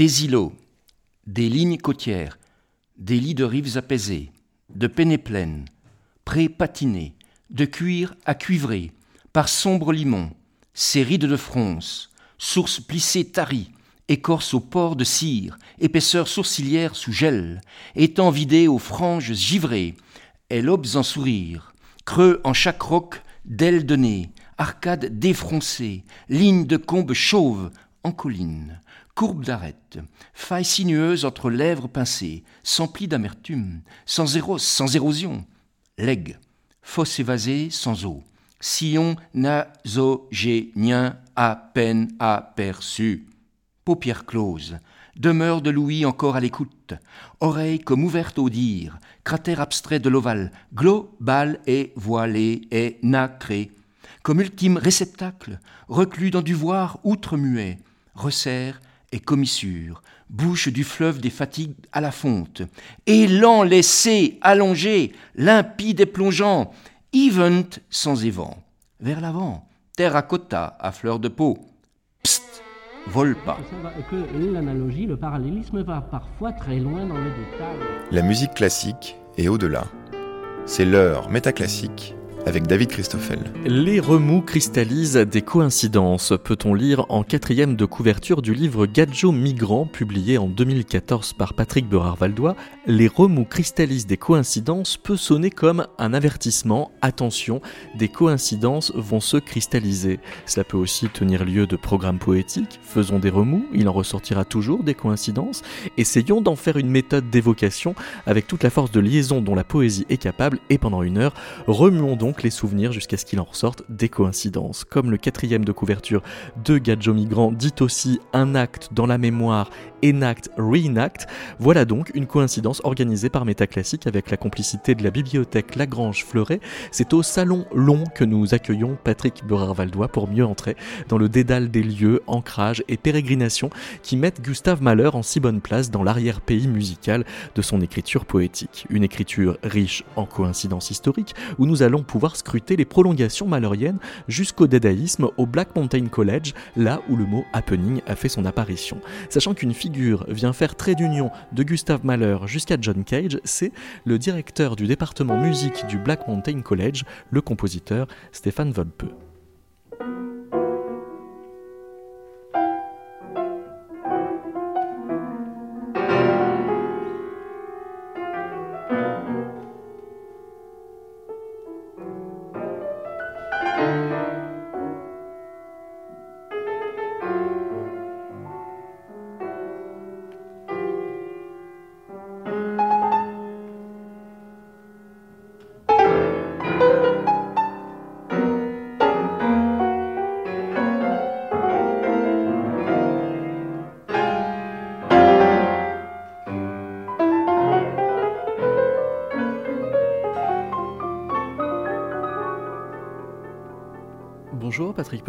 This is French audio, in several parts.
des îlots, des lignes côtières, des lits de rives apaisées, de pennées pleines, prés patinés, de cuir à cuivrer, par sombres limons, ces rides de fronce, sources plissées taries, écorce au port de cire, épaisseur sourcilière sous gel, étant vidé aux franges givrées, et lobes en sourire, creux en chaque roc d'ailes de nez, arcades défroncées, lignes de combes chauves en colline, courbes d'arêtes, failles sinueuses entre lèvres pincées, sans plis d'amertume, sans, sans érosion, legs, fosse évasée sans eau, sillon nasogénien à peine aperçu, paupières closes, demeure de Louis encore à l'écoute, oreille comme ouverte au dire, cratère abstrait de l'ovale, global et voilé et nacré, comme ultime réceptacle, reclus dans du voir outre-muet, resserre et commissure, bouche du fleuve des fatigues à la fonte, élan laissé, allongé, limpide et plongeant, event sans évent, vers l'avant, terracotta à fleur de peau, pst, vole pas. Que l'analogie, le parallélisme va parfois très loin dans les détails. La musique classique est au-delà. C'est l'heure métaclassique avec David Christoffel. Les remous cristallisent des coïncidences, peut-on lire en quatrième de couverture du livre Gadjo Migrant, publié en 2014 par Patrick Berard-Valdois. Les remous cristallisent des coïncidences peut sonner comme un avertissement. Attention, des coïncidences vont se cristalliser. Cela peut aussi tenir lieu de programmes poétiques. Faisons des remous, il en ressortira toujours des coïncidences. Essayons d'en faire une méthode d'évocation avec toute la force de liaison dont la poésie est capable et pendant une heure, remuons donc les souvenirs jusqu'à ce qu'il en ressorte des coïncidences. Comme le quatrième de couverture de Gadjo Migrant dit aussi un acte dans la mémoire, enact, reenact, voilà donc une coïncidence organisée par Métaclassique avec la complicité de la bibliothèque Lagrange Fleuret. C'est au Salon Long que nous accueillons Patrick Berard-Valdois pour mieux entrer dans le dédale des lieux, ancrage et pérégrination qui mettent Gustave Mahler en si bonne place dans l'arrière-pays musical de son écriture poétique. Une écriture riche en coïncidences historiques où nous allons pouvoir scruter les prolongations malheriennes jusqu'au dadaïsme au Black Mountain College, là où le mot happening a fait son apparition. Sachant qu'une figure vient faire trait d'union de Gustav Mahler jusqu'à John Cage, c'est le directeur du département musique du Black Mountain College, le compositeur Stéphane Volpe.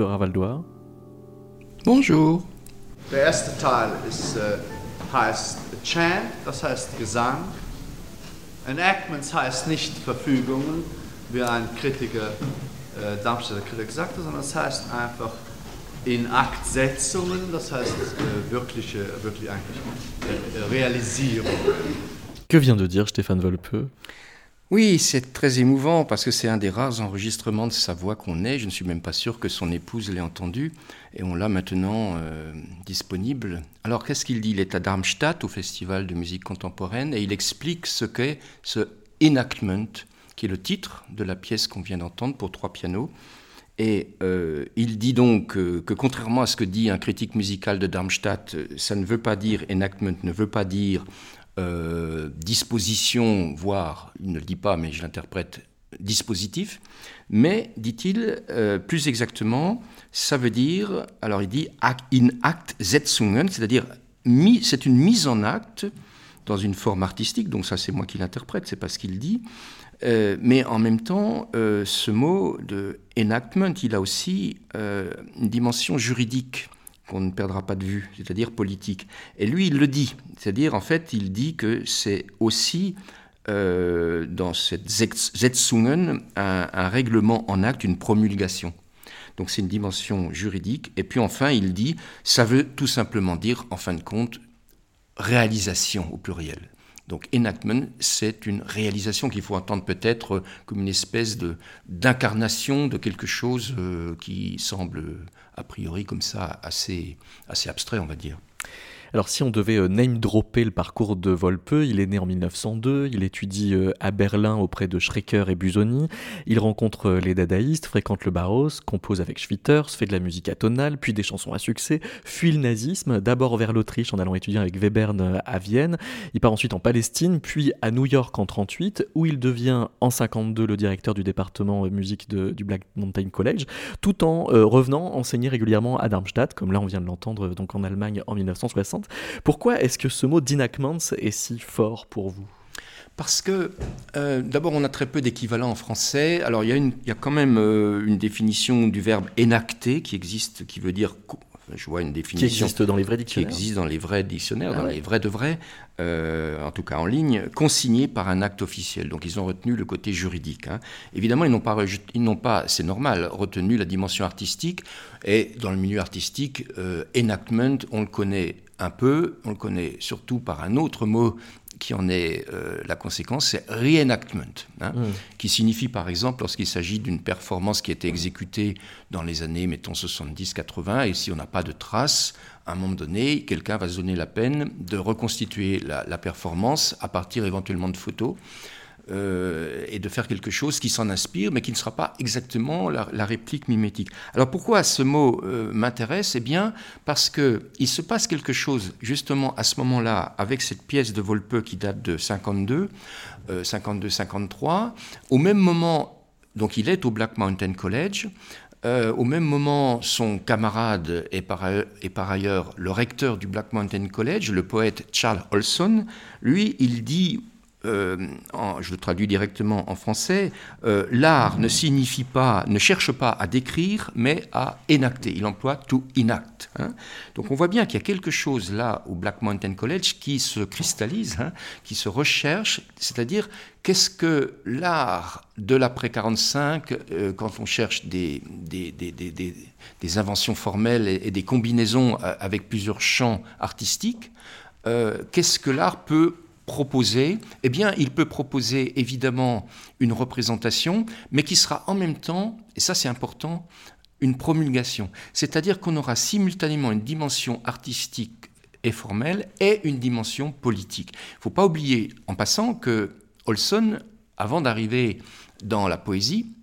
Bonjour Patrick Perravaldois. Bonjour. Der erste Teil ist, äh, heißt Chant, das heißt Gesang. Enactments heißt nicht Verfügungen, wie ein Kritiker, äh, Darmstädter Kritiker gesagt hat, sondern es heißt einfach in Aktsetzungen, das heißt äh, wirkliche, wirklich eigentlich äh, Realisierung. Que vient de dire Stéphane Volpe Oui, c'est très émouvant parce que c'est un des rares enregistrements de sa voix qu'on ait. Je ne suis même pas sûr que son épouse l'ait entendu et on l'a maintenant euh, disponible. Alors qu'est-ce qu'il dit? Il est à Darmstadt au Festival de musique contemporaine et il explique ce qu'est ce enactment, qui est le titre de la pièce qu'on vient d'entendre pour trois pianos. Et euh, il dit donc euh, que contrairement à ce que dit un critique musical de Darmstadt, ça ne veut pas dire enactment, ne veut pas dire euh, disposition, voire, il ne le dit pas, mais je l'interprète, dispositif. Mais, dit-il, euh, plus exactement, ça veut dire, alors il dit in act setzungen, c'est-à-dire c'est une mise en acte dans une forme artistique, donc ça c'est moi qui l'interprète, c'est pas ce qu'il dit. Euh, mais en même temps, ce mot de enactment, il a aussi une dimension juridique qu'on ne perdra pas de vue, c'est-à-dire politique. Et lui, il le dit, c'est-à-dire en fait, il dit que c'est aussi euh, dans cette Zetzungen un, un, règlement en acte, une promulgation. Donc c'est une dimension juridique. Et puis enfin, il dit, ça veut tout simplement dire, en fin de compte, réalisation au pluriel. Donc enactment, c'est une réalisation qu'il faut entendre peut-être comme une espèce d'incarnation de quelque chose euh, qui semble a priori comme ça assez abstrait, on va dire. Alors si on devait euh, name-dropper le parcours de Volpe, il est né en 1902, il étudie euh, à Berlin auprès de Schrecker et Busoni, il rencontre euh, les dadaïstes, fréquente le Barros, compose avec Schwitters, fait de la musique atonale, puis des chansons à succès, fuit le nazisme, d'abord vers l'Autriche en allant étudier avec Webern à Vienne, il part ensuite en Palestine, puis à New York en 38, où il devient en 52 le directeur du département musique du Black Mountain College, tout en revenant enseigner régulièrement à Darmstadt, comme là on vient de l'entendre donc en Allemagne en 1960. Pourquoi est-ce que ce mot d'enactment est si fort pour vous? Parce que euh, d'abord on a très peu d'équivalents en français. Alors il y a, une, il y a quand même euh, une définition du verbe enacter qui existe, qui veut dire je vois une définition qui existe dans les vrais dictionnaires, qui existe dans les vrais dictionnaires, ah dans les vrais de vrais, euh, en tout cas en ligne, consigné par un acte officiel. Donc ils ont retenu le côté juridique. Hein. Évidemment, ils n'ont pas, ils n'ont pas, c'est normal, retenu la dimension artistique. Et dans le milieu artistique, enactment, on le connaît un peu, on le connaît surtout par un autre mot qui en est euh, la conséquence, c'est reenactment, hein, mm. qui signifie par exemple lorsqu'il s'agit d'une performance qui a été exécutée dans les années, mettons 70-80, et si on n'a pas de traces, à un moment donné, quelqu'un va se donner la peine de reconstituer la, la performance à partir éventuellement de photos. Euh, et de faire quelque chose qui s'en inspire, mais qui ne sera pas exactement la, réplique mimétique. Alors pourquoi ce mot euh, m'intéresse? Eh bien, parce qu'il se passe quelque chose justement à ce moment-là avec cette pièce de Volpe qui date de 52, 52-53. Euh, au même moment, donc il est au Black Mountain College. au même moment, son camarade par, est par, ailleurs le recteur du Black Mountain College, le poète Charles Olson. Lui, il dit euh, je le traduis directement en français, euh, l'art ne signifie pas, ne cherche pas à décrire, mais à enacter. Il emploie to enact. Hein. Donc on voit bien qu'il y a quelque chose là au Black Mountain College qui se cristallise, hein, qui se recherche, c'est-à-dire qu'est-ce que l'art de l'après 45, euh, quand on cherche des, inventions formelles et, et, des combinaisons avec plusieurs champs artistiques, qu'est-ce que l'art peut proposer Eh bien, il peut proposer évidemment une représentation, mais qui sera en même temps, et ça c'est important, une promulgation. C'est-à-dire qu'on aura simultanément une dimension artistique et formelle et une dimension politique. Il ne faut pas oublier, en passant, que Olson, avant d'arriver dans la poésie,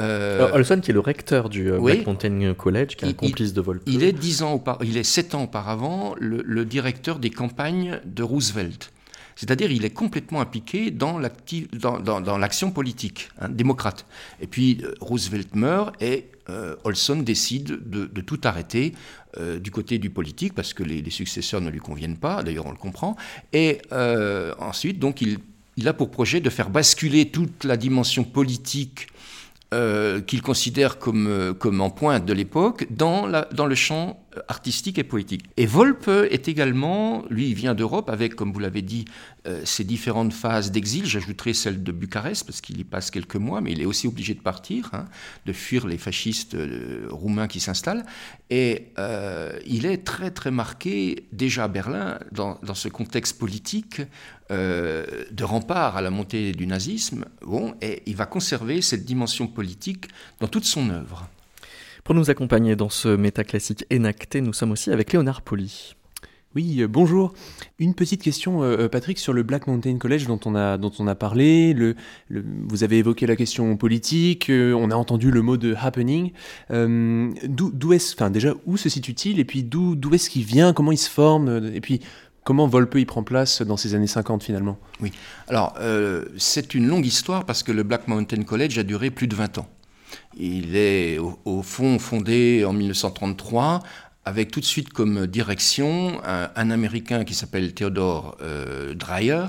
euh, Olson, qui est le recteur du euh, Black Mountain College, qui est un complice de Volpe. Il est, dix ans il est sept ans auparavant le, directeur des campagnes de Roosevelt. C'est-à-dire il est complètement impliqué dans l'action politique hein, démocrate. Et puis euh, Roosevelt meurt et euh, Olson décide de, tout arrêter euh, du côté du politique parce que les, successeurs ne lui conviennent pas, d'ailleurs on le comprend. Et ensuite, donc il, a pour projet de faire basculer toute la dimension politique qu'il considère comme, comme en pointe de l'époque dans, dans le champ artistique et poétique. Et Volpe est également, lui, il vient d'Europe avec, comme vous l'avez dit, euh, ces différentes phases d'exil. J'ajouterai celle de Bucarest, parce qu'il y passe quelques mois, mais il est aussi obligé de partir, hein, de fuir les fascistes euh, roumains qui s'installent. Et euh, il est très, très marqué, déjà à Berlin, dans, dans ce contexte politique de rempart à la montée du nazisme. Bon, et il va conserver cette dimension politique dans toute son œuvre. Pour nous accompagner dans ce métaclassique énacté, nous sommes aussi avec Léonard Poli. Oui, euh, bonjour. Une petite question, euh, euh, Patrick, sur le Black Mountain College dont on a, dont on a parlé. Le, vous avez évoqué la question politique, on a entendu le mot de happening. d'où est-ce, enfin déjà, où se situe-t-il Et puis d'où est-ce qu'il vient Comment il se forme Et puis comment Volpe y prend place dans ces années 50 finalement? Oui, alors c'est une longue histoire parce que le Black Mountain College a duré plus de 20 ans. Il est au, fond fondé en 1933 avec tout de suite comme direction un, Américain qui s'appelle Theodore euh, Dreyer.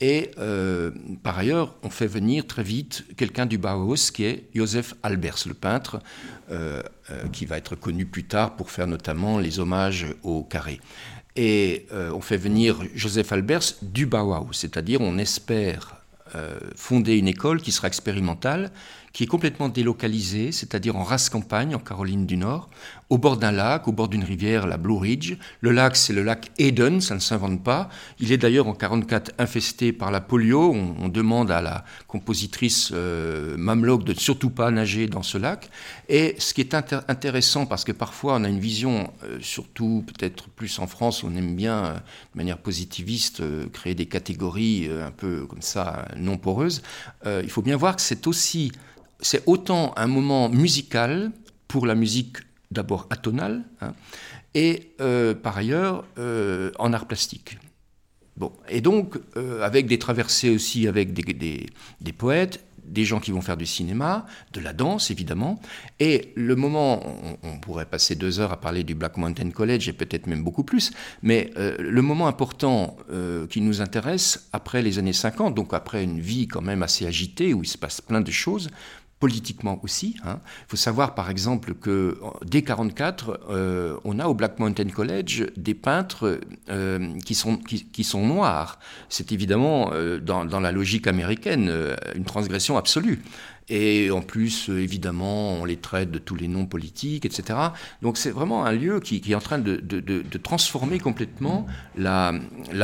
Et euh, par ailleurs, on fait venir très vite quelqu'un du Bauhaus qui est Joseph Albers, le peintre, euh, qui va être connu plus tard pour faire notamment les hommages au carré. Et on fait venir Joseph Albers du Bauhaus, c'est-à-dire on espère fonder une école qui sera expérimentale, qui est complètement délocalisé, c'est-à-dire en race campagne, en Caroline du Nord, au bord d'un lac, au bord d'une rivière, la Blue Ridge. Le lac, c'est le lac Eden, ça ne s'invente pas. Il est d'ailleurs en 44 infesté par la polio. On, demande à la compositrice euh, de ne surtout pas nager dans ce lac. Et ce qui est intéressant, parce que parfois on a une vision, euh, surtout peut-être plus en France, on aime bien, euh, de manière positiviste, euh, créer des catégories un peu comme ça, non poreuses. il faut bien voir que c'est aussi, c'est autant un moment musical pour la musique d'abord atonale, hein, et euh, par ailleurs euh, en art plastique. Bon, et donc, euh, avec des traversées aussi avec des, des, poètes, des gens qui vont faire du cinéma, de la danse évidemment. Et le moment, on, pourrait passer deux heures à parler du Black Mountain College et peut-être même beaucoup plus, mais le moment important qui nous intéresse après les années 50, donc après une vie quand même assez agitée où il se passe plein de choses, politiquement aussi. Il hein. faut savoir par exemple que dès 1944, euh, on a au Black Mountain College des peintres euh, qui, sont, qui, sont noirs. C'est évidemment, euh, dans, dans, la logique américaine, une transgression absolue. Et en plus, évidemment, on les traite de tous les noms politiques, etc. Donc c'est vraiment un lieu qui, est en train de, transformer complètement la,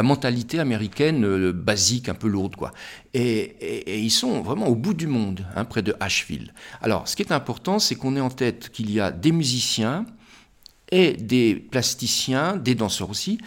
mentalité américaine euh, basique, un peu lourde. Quoi. Et, ils sont vraiment au bout du monde, hein, près de Asheville. Alors, ce qui est important, c'est qu'on ait en tête qu'il y a des musiciens et des plasticiens, des danseurs aussi,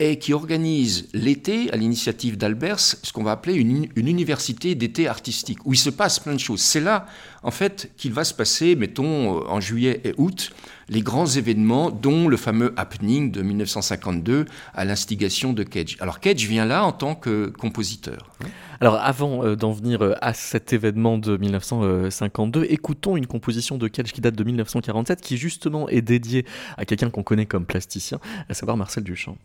et qui organise l'été, à l'initiative d'Albers, ce qu'on va appeler une, université d'été artistique, où il se passe plein de choses. C'est là, en fait, qu'il va se passer, mettons, euh, en juillet et août, les grands événements, dont le fameux happening de 1952 à l'instigation de Cage. Alors Cage vient là en tant que compositeur. Alors avant euh, d'en venir euh, à cet événement de 1952, écoutons une composition de Cage qui date de 1947, qui justement est dédiée à quelqu'un qu'on connaît comme plasticien, à savoir Marcel Duchamp.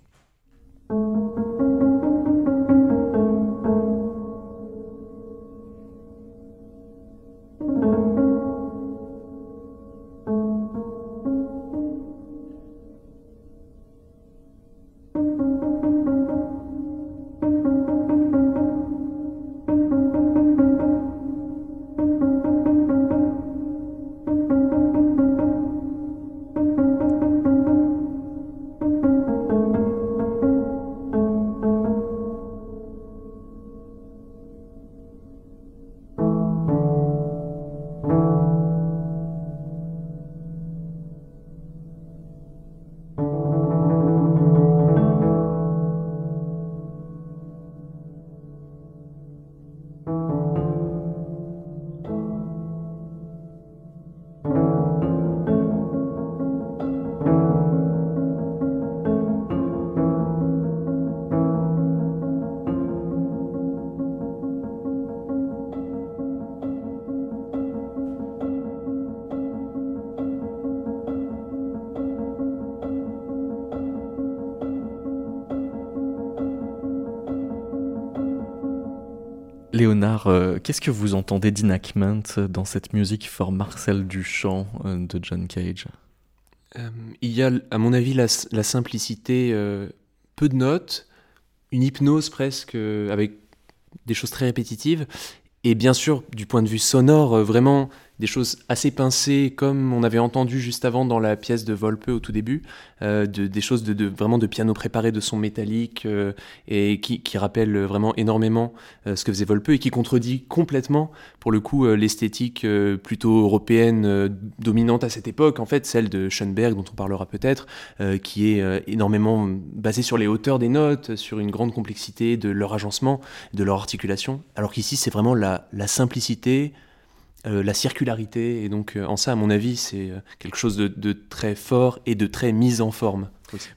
Léonard, euh, qu'est-ce que vous entendez d'Inacment dans cette musique for Marcel Duchamp euh, de John Cage? Euh, Il y a, à mon avis, la, simplicité, peu de notes, une hypnose presque, avec des choses très répétitives, et bien sûr, du point de vue sonore, vraiment des choses assez pincées, comme on avait entendu juste avant dans la pièce de Volpe au tout début, euh, de, des choses de, vraiment de piano préparé, de son métallique, euh, et qui, qui rappellent vraiment énormément euh, ce que faisait Volpe, et qui contredit complètement, pour le coup, l'esthétique plutôt européenne dominante à cette époque, en fait, celle de Schoenberg, dont on parlera peut-être, qui est énormément basée sur les hauteurs des notes, sur une grande complexité de leur agencement, de leur articulation, alors qu'ici, c'est vraiment la, la simplicité, la circularité. Et donc, euh, en ça, à mon avis, c'est euh, quelque chose de, très fort et de très mise en forme.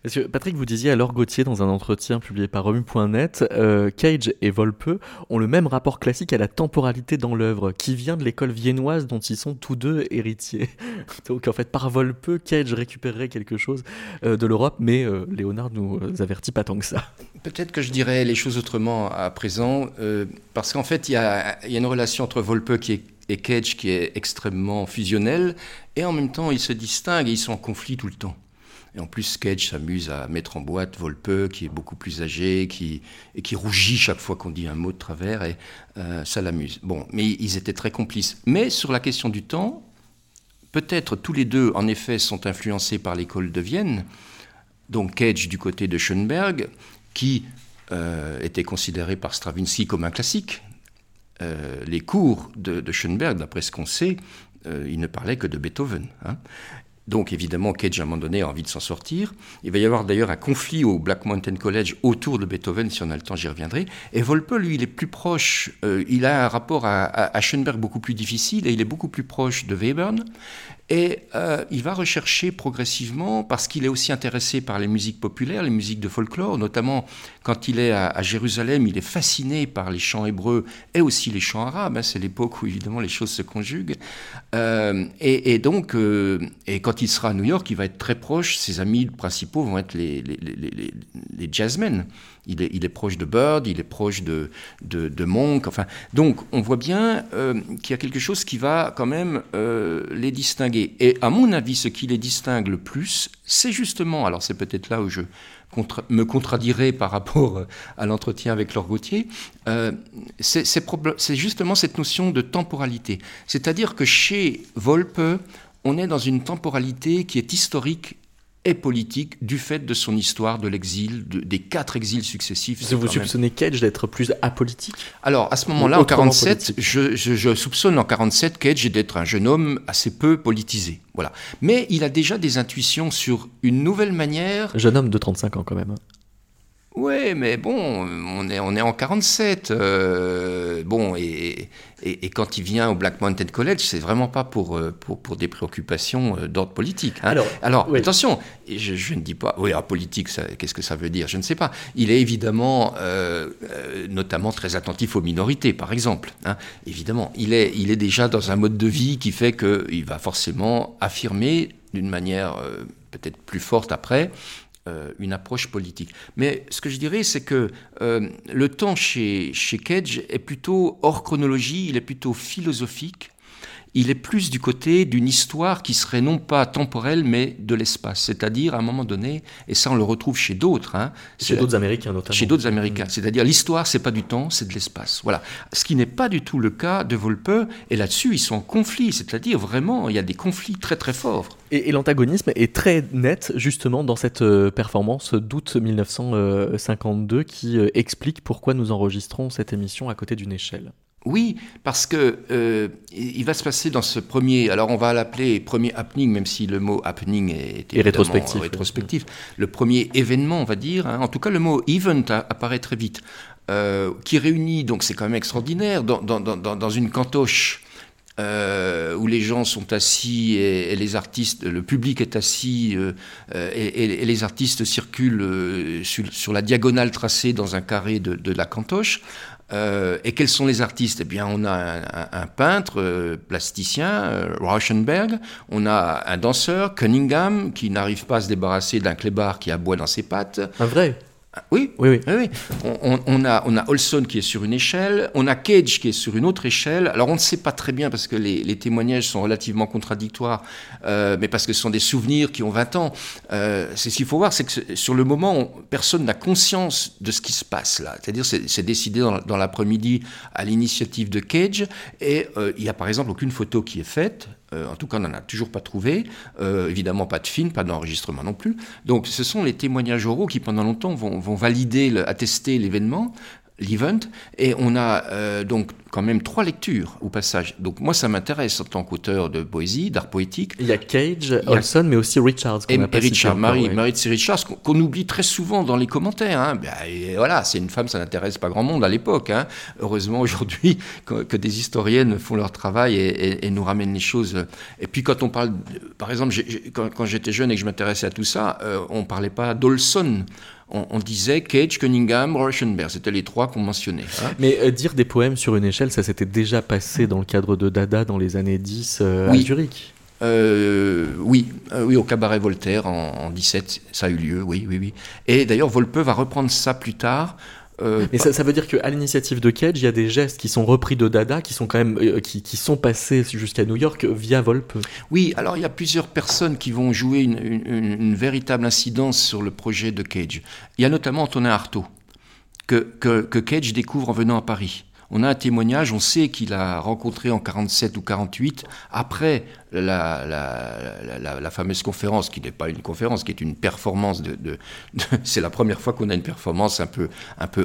Monsieur Patrick, vous disiez à Laure Gauthier dans un entretien publié par Remu.net, Cage et Volpe ont le même rapport classique à la temporalité dans l'œuvre, qui vient de l'école viennoise dont ils sont tous deux héritiers? Donc en fait, par Volpe, Cage récupérerait quelque chose de l'Europe, mais Léonard nous avertit pas tant que ça. Peut-être que je dirais les choses autrement à présent, parce qu'en fait, il y a, y a, une relation entre Volpe qui est et Cage qui est extrêmement fusionnel, et en même temps ils se distinguent et ils sont en conflit tout le temps. Et en plus, Cage s'amuse à mettre en boîte Volpe, qui est beaucoup plus âgé, qui, et qui rougit chaque fois qu'on dit un mot de travers, et ça l'amuse. Bon, mais ils étaient très complices. Mais sur la question du temps, peut-être tous les deux, en effet, sont influencés par l'école de Vienne, donc Cage du côté de Schoenberg, qui euh, était considéré par Stravinsky comme un classique. Euh, les cours de, Schoenberg, d'après ce qu'on sait, euh, il ne parlait que de Beethoven. Hein. Donc évidemment, Cage, à un moment donné, a envie de s'en sortir. Il va y avoir d'ailleurs un conflit au Black Mountain College autour de Beethoven, si on a le temps, j'y reviendrai. Et Volpe, lui, il est plus proche, il a un rapport à, à, Schoenberg beaucoup plus difficile, et il est beaucoup plus proche de Webern. Et euh, il va rechercher progressivement, parce qu'il est aussi intéressé par les musiques populaires, les musiques de folklore, notamment quand il est à, Jérusalem, il est fasciné par les chants hébreux et aussi les chants arabes. Hein, c'est l'époque où évidemment les choses se conjuguent. Euh, et, donc, euh, et quand il sera à New York, il va être très proche. Ses amis principaux vont être les, les, les, les jazzmen. Il est, proche de Bird, il est proche de, Monk. Enfin, donc, on voit bien qu'il y a quelque chose qui va quand même les distinguer et à mon avis, ce qui les distingue le plus, c'est justement, alors c'est peut-être là où je me contradirai par rapport euh, à l'entretien avec Laure Gauthier, euh, c'est justement cette notion de temporalité. C'est-à-dire que chez Volpe, on est dans une temporalité qui est historique et politique du fait de son histoire de l'exil, des quatre exils successifs. Vous soupçonnez Cage d'être plus apolitique Alors, à ce moment-là, en 47, je, je, soupçonne en 47 Cage d'être un jeune homme assez peu politisé. Voilà. Mais il a déjà des intuitions sur une nouvelle manière. Jeune homme de 35 ans, quand même. Ouais, mais bon, on est, on est en 47. Euh, bon, et, et, quand il vient au Black Mountain College, c'est vraiment pas pour, euh, pour, pour des préoccupations euh, d'ordre politique. Hein. Alors, Alors attention, je, je, ne dis pas, oui, en politique, qu'est-ce que ça veut dire? Je ne sais pas. Il est évidemment, notamment très attentif aux minorités, par exemple. Hein. Évidemment, il est, il est déjà dans un mode de vie qui fait qu'il va forcément affirmer d'une manière peut-être plus forte après euh, une approche politique. Mais ce que je dirais, c'est que euh, le temps chez, chez Cage est plutôt hors chronologie, il est plutôt philosophique, il est plus du côté d'une histoire qui serait non pas temporelle, mais de l'espace. C'est-à-dire, à un moment donné, et ça on le retrouve chez d'autres. Hein, chez d'autres Américains notamment. Chez d'autres Américains. C'est-à-dire, l'histoire, c'est pas du temps, c'est de l'espace. Voilà. Ce qui n'est pas du tout le cas de Volpe, et là-dessus, ils sont en conflit. C'est-à-dire, vraiment, il y a des conflits très très forts. Et, l'antagonisme est très net, justement, dans cette euh, performance d'août 1952 qui euh, explique pourquoi nous enregistrons cette émission à côté d'une échelle. Oui, parce que euh, il va se passer dans ce premier. Alors on va l'appeler premier happening, même si le mot happening est, rétrospectif. rétrospectif. Le premier événement, on va dire. Hein. En tout cas, le mot event apparaît très vite, euh, qui réunit. Donc c'est quand même extraordinaire dans, dans, dans, dans une cantoche. Euh, où les gens sont assis et, les artistes, le public est assis euh, et, et, les artistes circulent euh, sur, sur, la diagonale tracée dans un carré de, de la cantoche. Euh, et quels sont les artistes? Eh bien, on a un, peintre euh, plasticien, euh, Rauschenberg, on a un danseur, Cunningham, qui n'arrive pas à se débarrasser d'un clébard qui aboie dans ses pattes. Un vrai? Oui, oui, oui. On, a, on a Olson qui est sur une échelle, on a Cage qui est sur une autre échelle. Alors on ne sait pas très bien parce que les, témoignages sont relativement contradictoires, euh, mais parce que ce sont des souvenirs qui ont 20 ans. Euh, c'est ce qu'il faut voir, c'est que sur le moment, personne n'a conscience de ce qui se passe là. C'est-à-dire c'est décidé dans, l'après-midi à l'initiative de Cage, et euh, il n'y a par exemple aucune photo qui est faite. Euh, en tout cas, on n'en a toujours pas trouvé. Euh, évidemment, pas de film, pas d'enregistrement non plus. Donc, ce sont les témoignages oraux qui, pendant longtemps, vont, vont valider, attester l'événement, l'event, et on a euh, donc quand même trois lectures au passage. Donc moi, ça m'intéresse en tant qu'auteur de poésie, d'art poétique. Il y a Cage, Olson, mais aussi Richards. Et, Richard, Marie, Richards, qu'on oublie très souvent dans les commentaires. Hein. Ben, voilà, c'est une femme, ça n'intéresse pas grand monde à l'époque. Hein. Heureusement aujourd'hui que, des historiennes font leur travail et, nous ramènent les choses. Et puis quand on parle, par exemple, quand, j'étais jeune et que je m'intéressais à tout ça, euh, on ne parlait pas d'Olson on, disait Cage, Cunningham, Rauschenberg. C'était les trois qu'on mentionnait. Hein. Mais euh, dire des poèmes sur une échelle, ça s'était déjà passé dans le cadre de Dada dans les années 10 euh, à Zurich euh, oui, oui, au cabaret Voltaire en, en, 17, ça a eu lieu, oui, oui, oui. Et d'ailleurs, Volpe va reprendre ça plus tard Euh, Mais ça, ça, veut dire qu'à l'initiative de Cage, il y a des gestes qui sont repris de Dada, qui sont quand même euh, qui, qui, sont passés jusqu'à New York via Volpe. Oui, alors il y a plusieurs personnes qui vont jouer une, une, une véritable incidence sur le projet de Cage. Il y a notamment Antonin Artaud, que, que, que Cage découvre en venant à Paris. On a un témoignage, on sait qu'il a rencontré en 47 ou 48, après la, fameuse conférence, qui n'est pas une conférence, qui est une performance c'est la première fois qu'on a une performance un peu,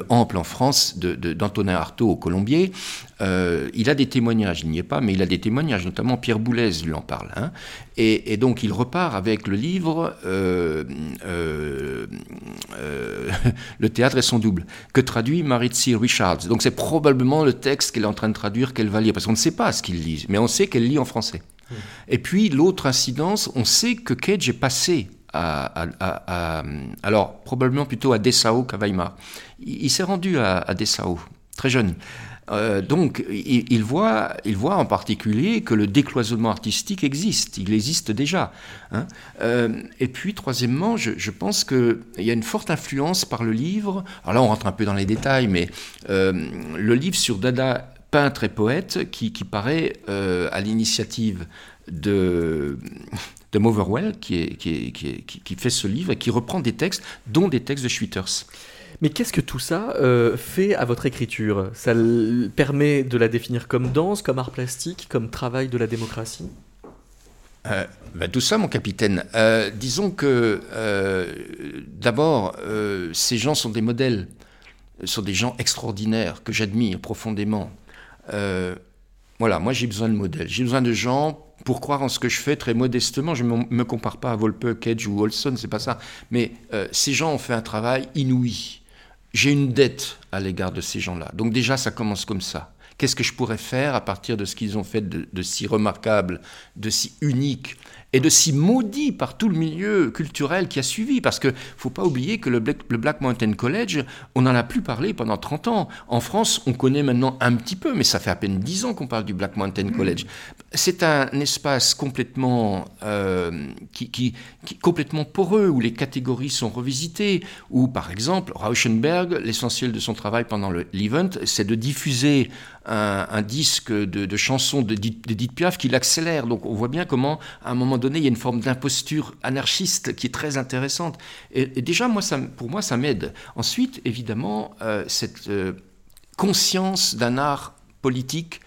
ample en France d'Antonin Artaud au Colombier. Euh, il a des témoignages, il n'y est pas, mais il a des témoignages, notamment Pierre Boulez lui en parle. Hein. Et, donc il repart avec le livre euh, euh Le théâtre et son double, que traduit Maritzi Richards. Donc c'est probablement le texte qu'elle est en train de traduire qu'elle va lire, parce qu'on ne sait pas ce qu'il lit, mais on sait qu'elle lit en français. Et puis l'autre incidence, on sait que Cage est passé à, alors probablement plutôt à Dessau qu'à Weimar. Il, s'est rendu à, Dessau, très jeune. Euh, donc, il, il, voit, il voit en particulier que le décloisonnement artistique existe, il existe déjà. Hein. Euh, et puis, troisièmement, je, je pense qu'il y a une forte influence par le livre. Alors là, on rentre un peu dans les détails, mais euh, le livre sur Dada peintre et poète qui, qui paraît euh, à l'initiative de, de Motherwell, qui, est, qui, est, qui, est, qui, fait ce livre et qui reprend des textes, dont des textes de Schwitters. Mais qu'est-ce que tout ça euh, fait à votre écriture? Ça permet de la définir comme danse, comme art plastique, comme travail de la démocratie? Euh, ben tout ça, mon capitaine. Euh, disons que, d'abord, ces gens sont des modèles, sont des gens extraordinaires que j'admire profondément. Euh, voilà, moi j'ai besoin de modèles. J'ai besoin de gens pour croire en ce que je fais très modestement. Je ne me compare pas à Volpe, Cage ou Olson, c'est pas ça. Mais euh, ces gens ont fait un travail inouï. J'ai une dette à l'égard de ces gens-là. Donc déjà, ça commence comme ça. Qu'est-ce que je pourrais faire à partir de ce qu'ils ont fait de, de si remarquable, de si unique et de si maudit par tout le milieu culturel qui a suivi. Parce que faut pas oublier que le Black, le Black, Mountain College, on n'en a plus parlé pendant 30 ans. En France, on connaît maintenant un petit peu, mais ça fait à peine 10 ans qu'on parle du Black Mountain College. C'est un espace complètement, euh, qui, qui, qui, complètement poreux, où les catégories sont revisitées, où par exemple, Rauschenberg, l'essentiel de son travail pendant l'event, c'est de diffuser un, disque de, de chansons d'Edith Piaf qui l'accélère. Donc on voit bien comment, à un moment donné, il y a une forme d'imposture anarchiste qui est très intéressante. Et, déjà, moi, pour moi, ça m'aide. Ensuite, évidemment, euh, cette euh, conscience d'un art politique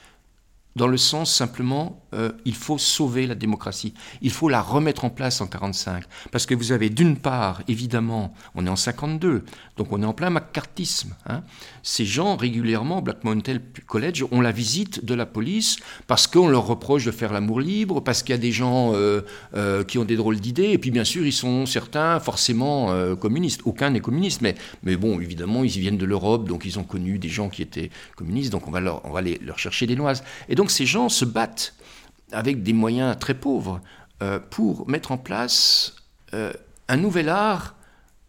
dans le sens simplement, euh, il faut sauver la démocratie. Il faut la remettre en place en 45. Parce que vous avez d'une part, évidemment, on est en 52, donc on est en plein macartisme. Hein. Ces gens, régulièrement, Black Mountain College, ont la visite de la police parce qu'on leur reproche de faire l'amour libre, parce qu'il y a des gens euh, euh, qui ont des drôles d'idées, et puis bien sûr, ils sont certains forcément euh, communistes. Aucun n'est communiste, mais, mais bon, évidemment, ils viennent de l'Europe, donc ils ont connu des gens qui étaient communistes, donc on va leur, on va les, leur chercher des noises. Et donc ces gens se battent avec des moyens très pauvres pour mettre en place un nouvel art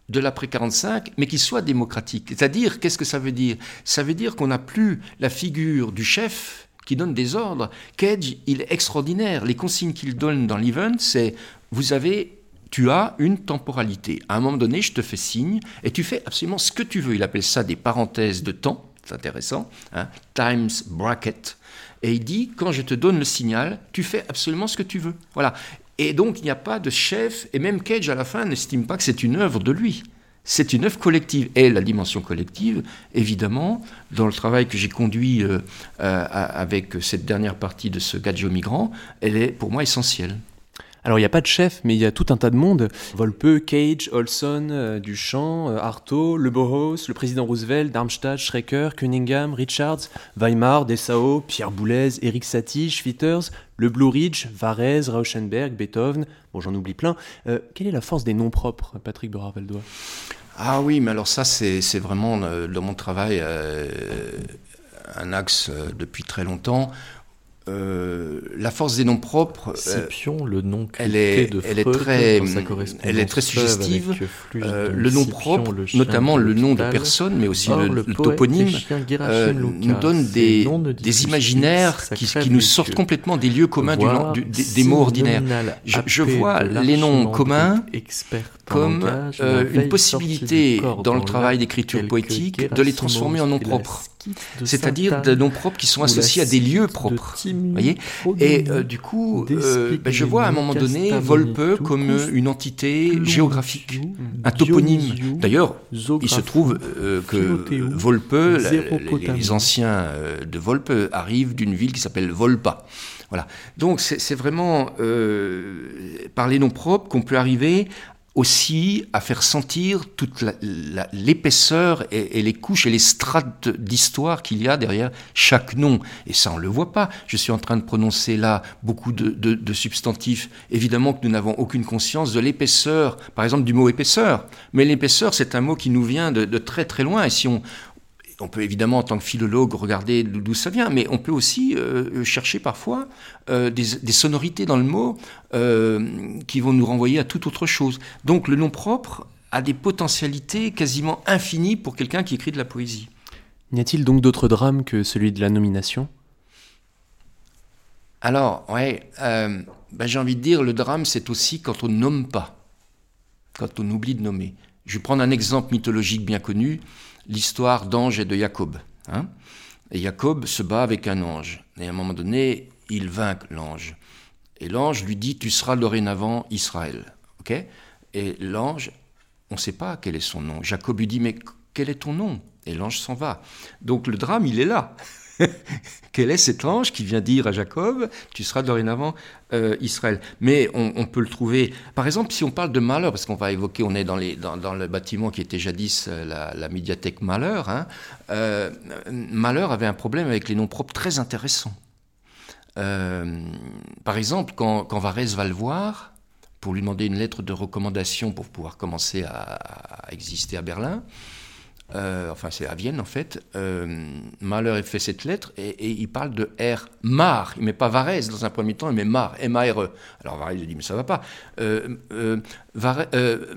de l'après 45, mais qui soit démocratique. C'est-à-dire, qu'est-ce que ça veut dire? Ça veut dire qu'on n'a plus la figure du chef qui donne des ordres. Cage, il est extraordinaire. Les consignes qu'il donne dans l'event, c'est vous avez, tu as une temporalité. À un moment donné, je te fais signe et tu fais absolument ce que tu veux. Il appelle ça des parenthèses de temps. C'est intéressant. Hein Times bracket. Et il dit, quand je te donne le signal, tu fais absolument ce que tu veux. Voilà. Et donc, il n'y a pas de chef, et même Cage, à la fin, n'estime pas que c'est une œuvre de lui. C'est une œuvre collective. Et la dimension collective, évidemment, dans le travail que j'ai conduit euh, euh, avec cette dernière partie de ce Gadget migrant, elle est pour moi essentielle. Alors il n'y a pas de chef, mais il y a tout un tas de monde. Volpe, Cage, Olson, euh, Duchamp, euh, Artaud, Le Boros, le président Roosevelt, Darmstadt, Schrecker, Cunningham, Richards, Weimar, Dessau, Pierre Boulez, Eric Satie, Schwitters, le Blue Ridge, Varese, Rauschenberg, Beethoven, bon j'en oublie plein. Euh, quelle est la force des noms propres, Patrick Beurre-Valdois Ah oui, mais alors ça c'est vraiment dans mon travail un axe depuis très longtemps. Euh, la force des noms propres, Scipion, le nom elle est, de elle est Freud, très, dans sa elle est très suggestive. Euh, le nom Scipion, propre, le notamment le nom de personne, mais aussi Or, le, toponyme, euh, nous donne des, des imaginaires qui, qui nous sortent complètement des lieux communs du, du- des, des mots ordinaires. Je- je vois les noms l'archimandrite comme euh, une possibilité dans le travail d'écriture poétique de les transformer en noms propres. C'est-à-dire de noms propres qui sont associés à des lieux propres. Voyez Et euh, du coup, euh, ben, je vois à un moment donné Volpe comme une entité géographique, un toponyme. D'ailleurs, il se trouve que Volpe, les anciens de Volpe arrivent d'une ville qui s'appelle Volpa. Voilà. Donc c'est vraiment euh, par les noms propres qu'on peut arriver aussi à faire sentir toute l'épaisseur et, les couches et les strates d'histoire qu'il y a derrière chaque nom. Et ça, on ne le voit pas. Je suis en train de prononcer là beaucoup de, substantifs. Évidemment que nous n'avons aucune conscience de l'épaisseur, par exemple du mot épaisseur. Mais l'épaisseur, c'est un mot qui nous vient de, de, très très loin. Et si on, on peut évidemment, en tant que philologue, regarder d'où ça vient, mais on peut aussi euh, chercher parfois euh, des, sonorités dans le mot euh, qui vont nous renvoyer à toute autre chose. Donc le nom propre a des potentialités quasiment infinies pour quelqu'un qui écrit de la poésie. N'y a-t-il donc d'autres drames que celui de la nomination? Alors, ouais, ben, j'ai envie de dire, le drame, c'est aussi quand on ne nomme pas, quand on oublie de nommer. Je vais prendre un exemple mythologique bien connu l'histoire d'ange et de Jacob. Hein. et Jacob se bat avec un ange. Et à un moment donné, il vainc l'ange. Et l'ange lui dit Tu seras dorénavant Israël. ok? Et l'ange, on ne sait pas quel est son nom. Jacob lui dit Mais quel est ton nom? Et l'ange s'en va. Donc le drame, il est là. Quel est cet ange qui vient dire à Jacob, tu seras dorénavant euh, Israël? Mais on, peut le trouver, par exemple, si on parle de malheur, parce qu'on va évoquer, on est dans, le bâtiment qui était jadis euh, la, médiathèque Malheur, hein, euh, Malheur avait un problème avec les noms propres très intéressants. par exemple, quand, quand Varese va le voir, pour lui demander une lettre de recommandation pour pouvoir commencer à exister à Berlin, euh, enfin c'est à Vienne en fait, euh, Mahler fait cette lettre et, il parle de R. Mar, il met pas Varese dans un premier temps, il met Mar, M-A-R-E. Alors Varese dit mais ça va pas. Euh, euh,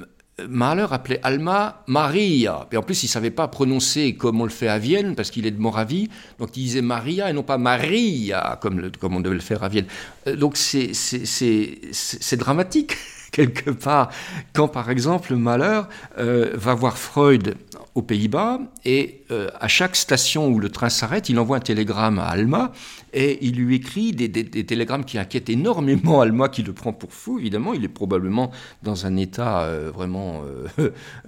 Mahler appelait Alma Maria. Et en plus, il savait pas prononcer comme on le fait à Vienne, parce qu'il est de Moravie. Donc, il disait Maria et non pas Maria, comme, comme on devait le faire à Vienne. donc, c'est dramatique, quelque part, quand, par exemple, Mahler va voir Freud aux Pays-Bas et euh, à chaque station où le train s'arrête, il envoie un télégramme à Alma et il lui écrit des, télégrammes qui inquiètent énormément Alma qui le prend pour fou évidemment, il est probablement dans un état euh, vraiment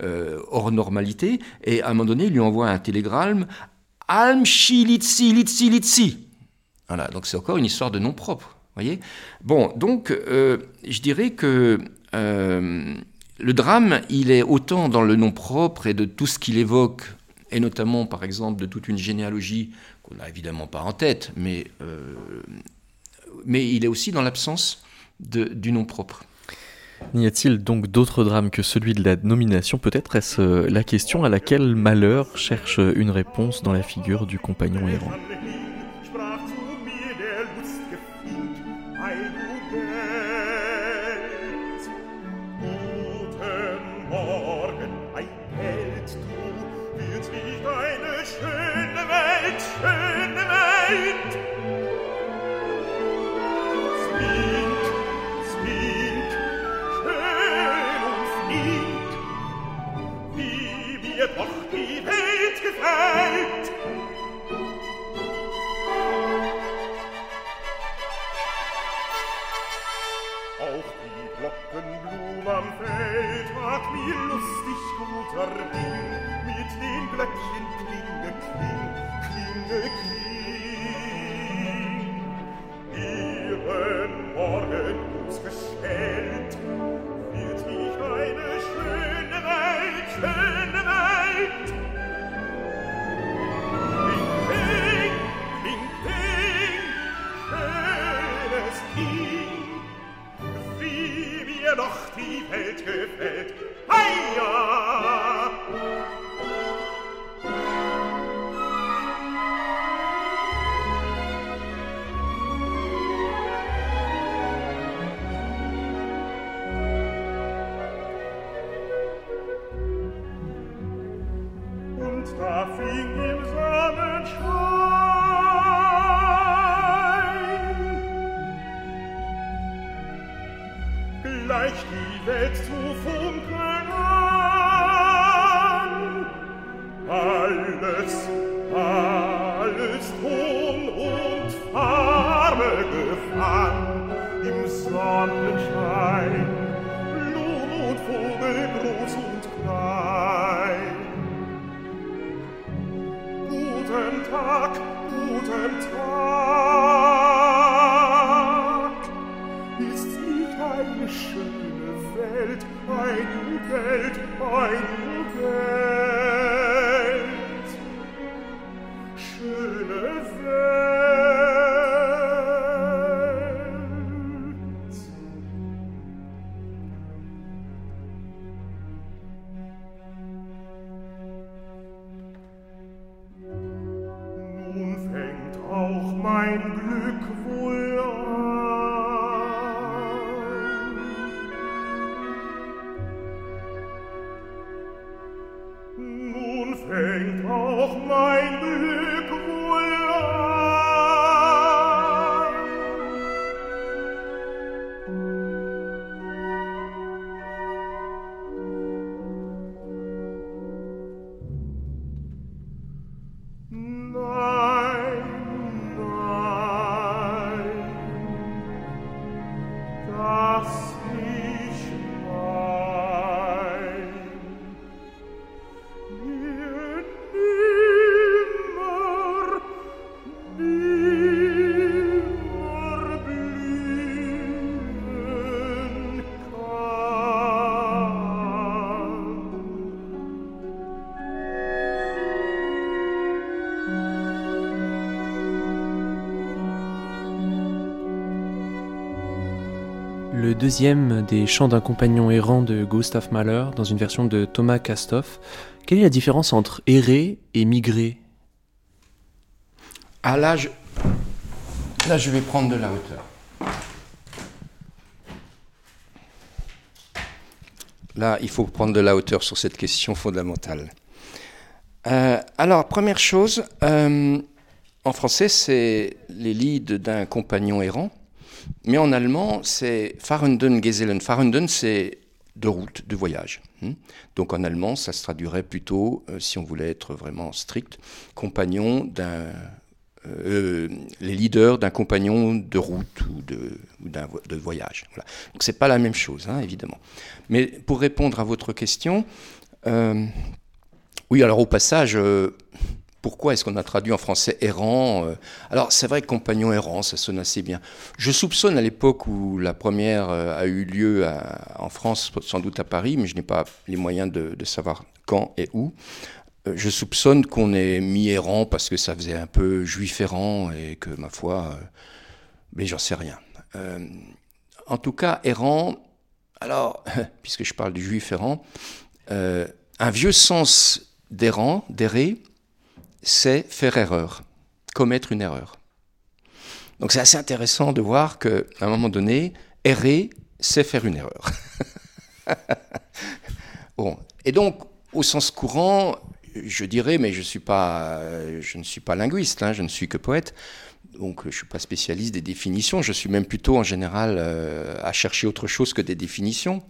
euh, hors normalité et à un moment donné il lui envoie un télégramme Alm Litsi Litsi Litsi. Voilà, donc c'est encore une histoire de nom propre, voyez? Bon, donc je dirais que le drame, il est autant dans le nom propre et de tout ce qu'il évoque, et notamment par exemple de toute une généalogie qu'on n'a évidemment pas en tête, mais, euh, mais il est aussi dans l'absence du nom propre. N'y a-t-il donc d'autres drames que celui de la nomination Peut-être? Est-ce euh, la question à laquelle Malheur cherche une réponse dans la figure du compagnon errant? schöne Welt. Deuxième des chants d'un compagnon errant de Gustav Mahler dans une version de Thomas Castoff. Quelle est la différence entre errer et migrer? Ah là, je... là, je vais prendre de la hauteur. Là, il faut prendre de la hauteur sur cette question fondamentale. Euh, alors, première chose, euh, en français, c'est les lieds d'un compagnon errant, mais en allemand, c'est Fahrenden Gesellen. Fahrenden, c'est de route, de voyage. Hmm. Donc en allemand, ça se traduirait plutôt, euh, si on voulait être vraiment strict, compagnon d'un euh, les leaders d'un compagnon de route ou de, voyage. Voilà. Donc c'est pas la même chose, hein, évidemment. Mais pour répondre à votre question, euh, oui, alors au passage, euh, pourquoi est-ce qu'on a traduit en français errant euh, Alors c'est vrai que compagnon errant, ça sonne assez bien. Je soupçonne à l'époque où la première euh, a eu lieu en France, sans doute à Paris, mais je n'ai pas les moyens de, savoir quand et où. Euh, Je soupçonne qu'on ait mis errant parce que ça faisait un peu juif errant et que, ma foi, mais j'en sais rien. En tout cas, errant, alors, puisque je parle du juif errant, un vieux sens d'errant, d'errer, c'est faire erreur, commettre une erreur. Donc c'est assez intéressant de voir qu'à un moment donné, errer, c'est faire une erreur. bon. Et donc, au sens courant, je dirais, mais je, suis pas, je ne suis pas linguiste, hein, je ne suis que poète, donc je ne suis pas spécialiste des définitions, je suis même plutôt en général euh, à chercher autre chose que des définitions.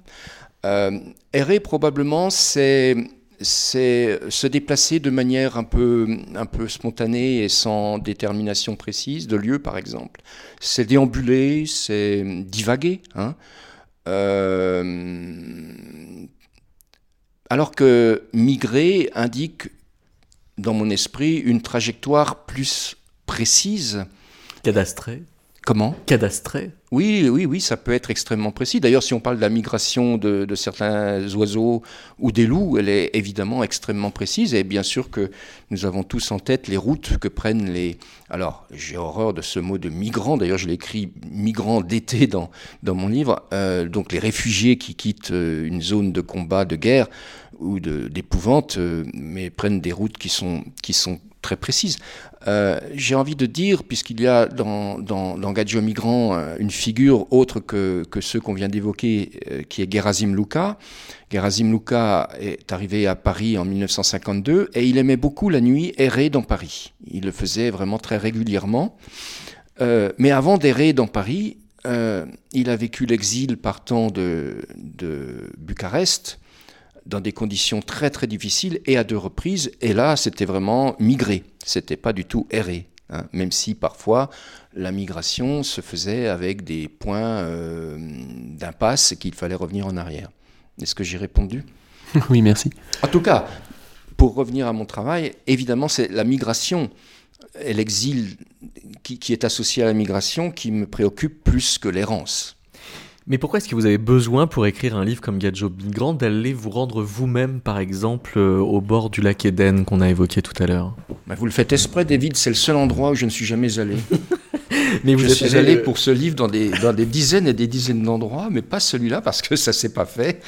Euh, errer, probablement, c'est c'est se déplacer de manière un peu, un peu spontanée et sans détermination précise, de lieu par exemple. C'est déambuler, c'est divaguer. Hein. Euh, alors que migrer indique, dans mon esprit, une trajectoire plus précise. Cadastré Comment? Cadastré Oui, oui, oui, ça peut être extrêmement précis. D'ailleurs, si on parle de la migration de, de certains oiseaux ou des loups, elle est évidemment extrêmement précise. Et bien sûr que nous avons tous en tête les routes que prennent les... Alors, j'ai horreur de ce mot de migrants. D'ailleurs, je l'écris migrants d'été dans, dans mon livre. Euh, donc, les réfugiés qui quittent euh, une zone de combat, de guerre ou d'épouvante, euh, mais prennent des routes qui sont, qui sont très précises. Euh, J'ai envie de dire, puisqu'il y a dans, dans, Migrant euh, une figure autre que, ceux qu'on vient d'évoquer, euh, qui est Gerasim Luka. Gerasim Luka est arrivé à Paris en 1952 et il aimait beaucoup la nuit errer dans Paris. Il le faisait vraiment très régulièrement. Mais avant d'errer dans Paris, il a vécu l'exil partant de, de Bucarest dans des conditions très très difficiles et à deux reprises. Et là, c'était vraiment migré. C'était pas du tout erré. hein, même si parfois la migration se faisait avec des points euh, d'impasse et qu'il fallait revenir en arrière. Est-ce que j'ai répondu? Oui, merci. En tout cas, pour revenir à mon travail, évidemment, c'est la migration et l'exil qui, qui est associé à la migration qui me préoccupe plus que l'errance. Mais pourquoi est-ce que vous avez besoin pour écrire un livre comme Gadjo Migrant d'aller vous rendre vous-même, par exemple, euh, au bord du lac Éden qu'on a évoqué tout à l'heure? Ben, vous le faites exprès, David, c'est le seul endroit où je ne suis jamais allé. Mais je êtes suis allé pour ce livre dans des, dans des dizaines et des dizaines d'endroits, mais pas celui-là parce que ça s'est pas fait.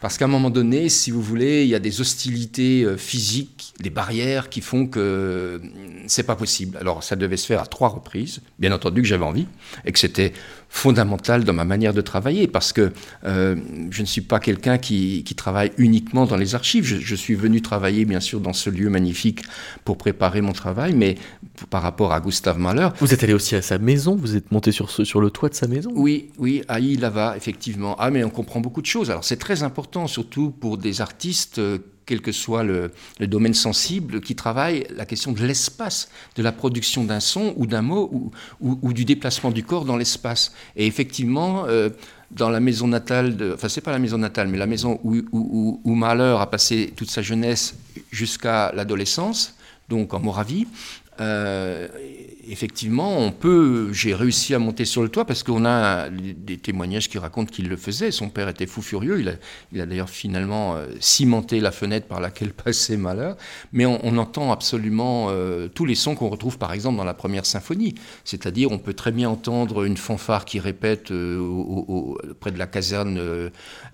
Parce qu'à un moment donné, si vous voulez, il y a des hostilités euh, physiques, des barrières qui font que euh, c'est pas possible. Alors ça devait se faire à trois reprises. Bien entendu que j'avais envie et que c'était fondamental dans ma manière de travailler parce que euh, je ne suis pas quelqu'un qui, qui travaille uniquement dans les archives. Je, je suis venu travailler bien sûr dans ce lieu magnifique pour préparer mon travail, mais par rapport à Gustave Mahler, Vous êtes allé aussi à sa maison Vous êtes monté sur, ce- sur le toit de sa maison? Oui, oui, à Ilava, effectivement. Ah, mais on comprend beaucoup de choses. Alors, c'est très important, surtout pour des artistes, euh, quel que soit le, domaine sensible, qui travaillent la question de l'espace, de la production d'un son ou d'un mot ou, du déplacement du corps dans l'espace. Et effectivement, euh, dans la maison natale, de, enfin, c'est pas la maison natale, mais la maison où, où Mahler a passé toute sa jeunesse jusqu'à l'adolescence, donc en Moravie, euh, effectivement, on peut. J'ai réussi à monter sur le toit parce qu'on a des témoignages qui racontent qu'il le faisait. Son père était fou furieux. Il a, il a d'ailleurs finalement euh, cimenté la fenêtre par laquelle passait Malheur. Mais on, entend absolument euh, tous les sons qu'on retrouve, par exemple, dans la première symphonie. C'est-à-dire, on peut très bien entendre une fanfare qui répète euh, près de la caserne,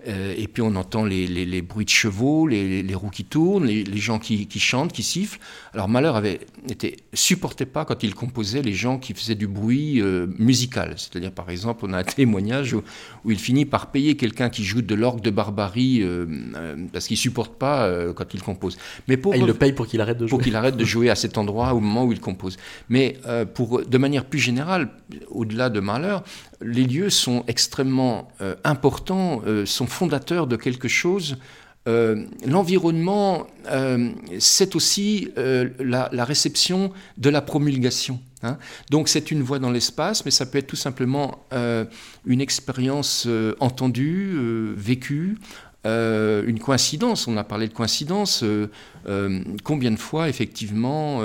et puis on entend les, bruits de chevaux, les, roues qui tournent, les, gens qui, chantent, qui sifflent. Alors Malheur avait été pas quand il composait les gens qui faisaient du bruit euh, musical. C'est-à-dire, par exemple, on a un témoignage où, où il finit par payer quelqu'un qui joue de l'orgue de barbarie euh, euh, parce qu'il supporte pas quand il compose. Mais pour Ah, il le paye pour qu'il arrête de jouer pour qu'il arrête de jouer à cet endroit au moment où il compose. Mais pour, de manière plus générale, au-delà de Mahler, les lieux sont extrêmement importants, sont fondateurs de quelque chose. Euh, L'environnement, euh, c'est aussi euh, la, la réception de la promulgation. Hein. Donc c'est une voix dans l'espace, mais ça peut être tout simplement euh, une expérience euh, entendue, euh, vécue, une coïncidence. On a parlé de coïncidence. combien de fois, effectivement,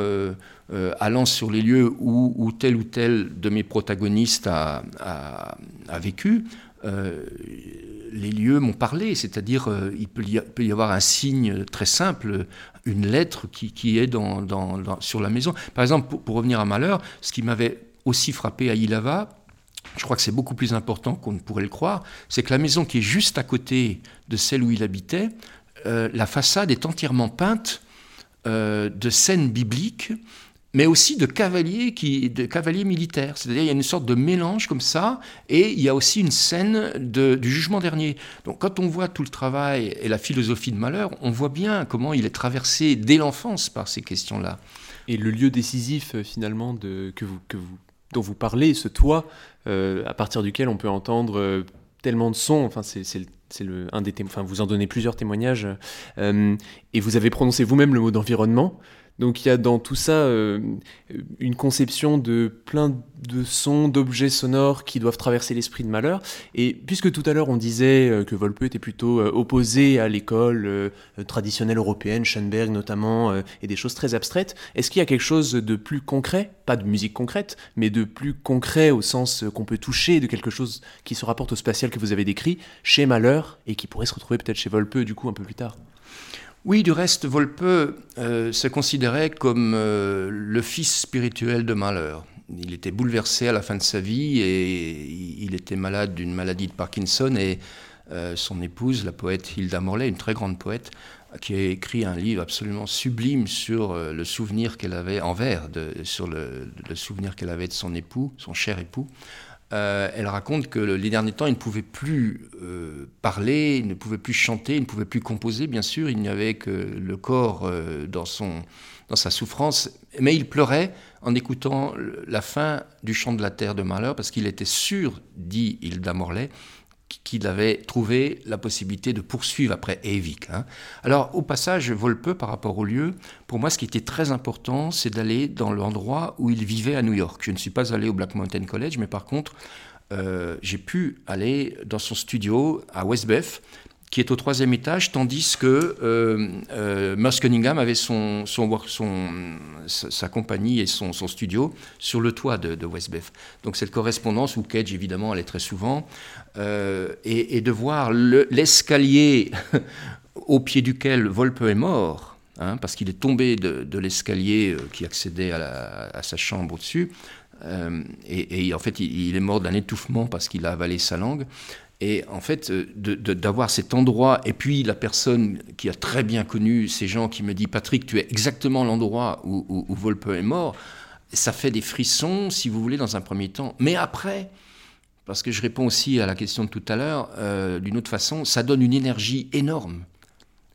allant sur les lieux où, tel ou tel de mes protagonistes a, vécu, les lieux m'ont parlé, c'est-à-dire euh, il peut y, avoir un signe très simple, une lettre qui, est dans, sur la maison. Par exemple, pour, pour revenir à Malheur, ce qui m'avait aussi frappé à Ilava, je crois que c'est beaucoup plus important qu'on ne pourrait le croire, c'est que la maison qui est juste à côté de celle où il habitait, euh, la façade est entièrement peinte euh, de scènes bibliques, mais aussi de cavaliers, qui, de cavaliers militaires. C'est-à-dire il y a une sorte de mélange comme ça, et il y a aussi une scène du jugement dernier. Donc quand on voit tout le travail et la philosophie de Malheur, on voit bien comment il est traversé dès l'enfance par ces questions-là. Et le lieu décisif euh, finalement que vous, dont vous parlez, ce toit, euh, à partir duquel on peut entendre euh, tellement de sons, enfin c'est c'est le- un des enfin vous en donnez plusieurs témoignages, et vous avez prononcé vous-même le mot d'environnement. Donc il y a dans tout ça euh, une conception de plein de sons, d'objets sonores qui doivent traverser l'esprit de Malheur. Et puisque tout à l'heure on disait euh, que Volpe était plutôt euh, opposé à l'école traditionnelle européenne, Schoenberg notamment, et des choses très abstraites, est-ce qu'il y a quelque chose de plus concret, pas de musique concrète, mais de plus concret au sens qu'on peut toucher, de quelque chose qui se rapporte au spatial que vous avez décrit, chez Malheur, et qui pourrait se retrouver peut-être chez Volpe du coup un peu plus tard? Oui, du reste, Volpe euh, se considérait comme euh, le fils spirituel de Malheur. Il était bouleversé à la fin de sa vie et il était malade d'une maladie de Parkinson et euh, son épouse, la poète Hilda Morley, une très grande poète, qui a écrit un livre absolument sublime sur le souvenir qu'elle avait en vers, de, sur le souvenir qu'elle avait de son époux, son cher époux. Euh, elle raconte que le- les derniers temps, il ne pouvait plus euh, parler, il ne pouvait plus chanter, il ne pouvait plus composer, bien sûr, il n'y avait que le corps euh, dans, son, dans sa souffrance, mais il pleurait en écoutant la fin du chant de la terre de Malheur, parce qu'il était sûr, dit Hilda Morley, qu'il avait trouvé la possibilité de poursuivre après Eivik. hein. Alors, au passage, Volpe, par rapport au lieu, pour moi, ce qui était très important, c'est d'aller dans l'endroit où il vivait à New York. Je ne suis pas allé au Black Mountain College, mais par contre, euh, j'ai pu aller dans son studio à Westbeth, qui est au troisième étage, tandis que euh, euh, Cunningham avait son, sa, compagnie et son, studio sur le toit de, de. Donc cette correspondance où Cage évidemment allait très souvent, euh, et, de voir le- l'escalier au pied duquel Volpe est mort, hein, parce qu'il est tombé de, l'escalier euh, qui accédait à, sa chambre au-dessus, et, en fait il est mort d'un étouffement parce qu'il a avalé sa langue. Et en fait, euh, d'avoir cet endroit, et puis la personne qui a très bien connu ces gens qui me dit Patrick, tu es exactement l'endroit où Volpe est mort, ça fait des frissons, si vous voulez, dans un premier temps. Mais après, parce que je réponds aussi à la question de tout à l'heure, euh, d'une autre façon, ça donne une énergie énorme.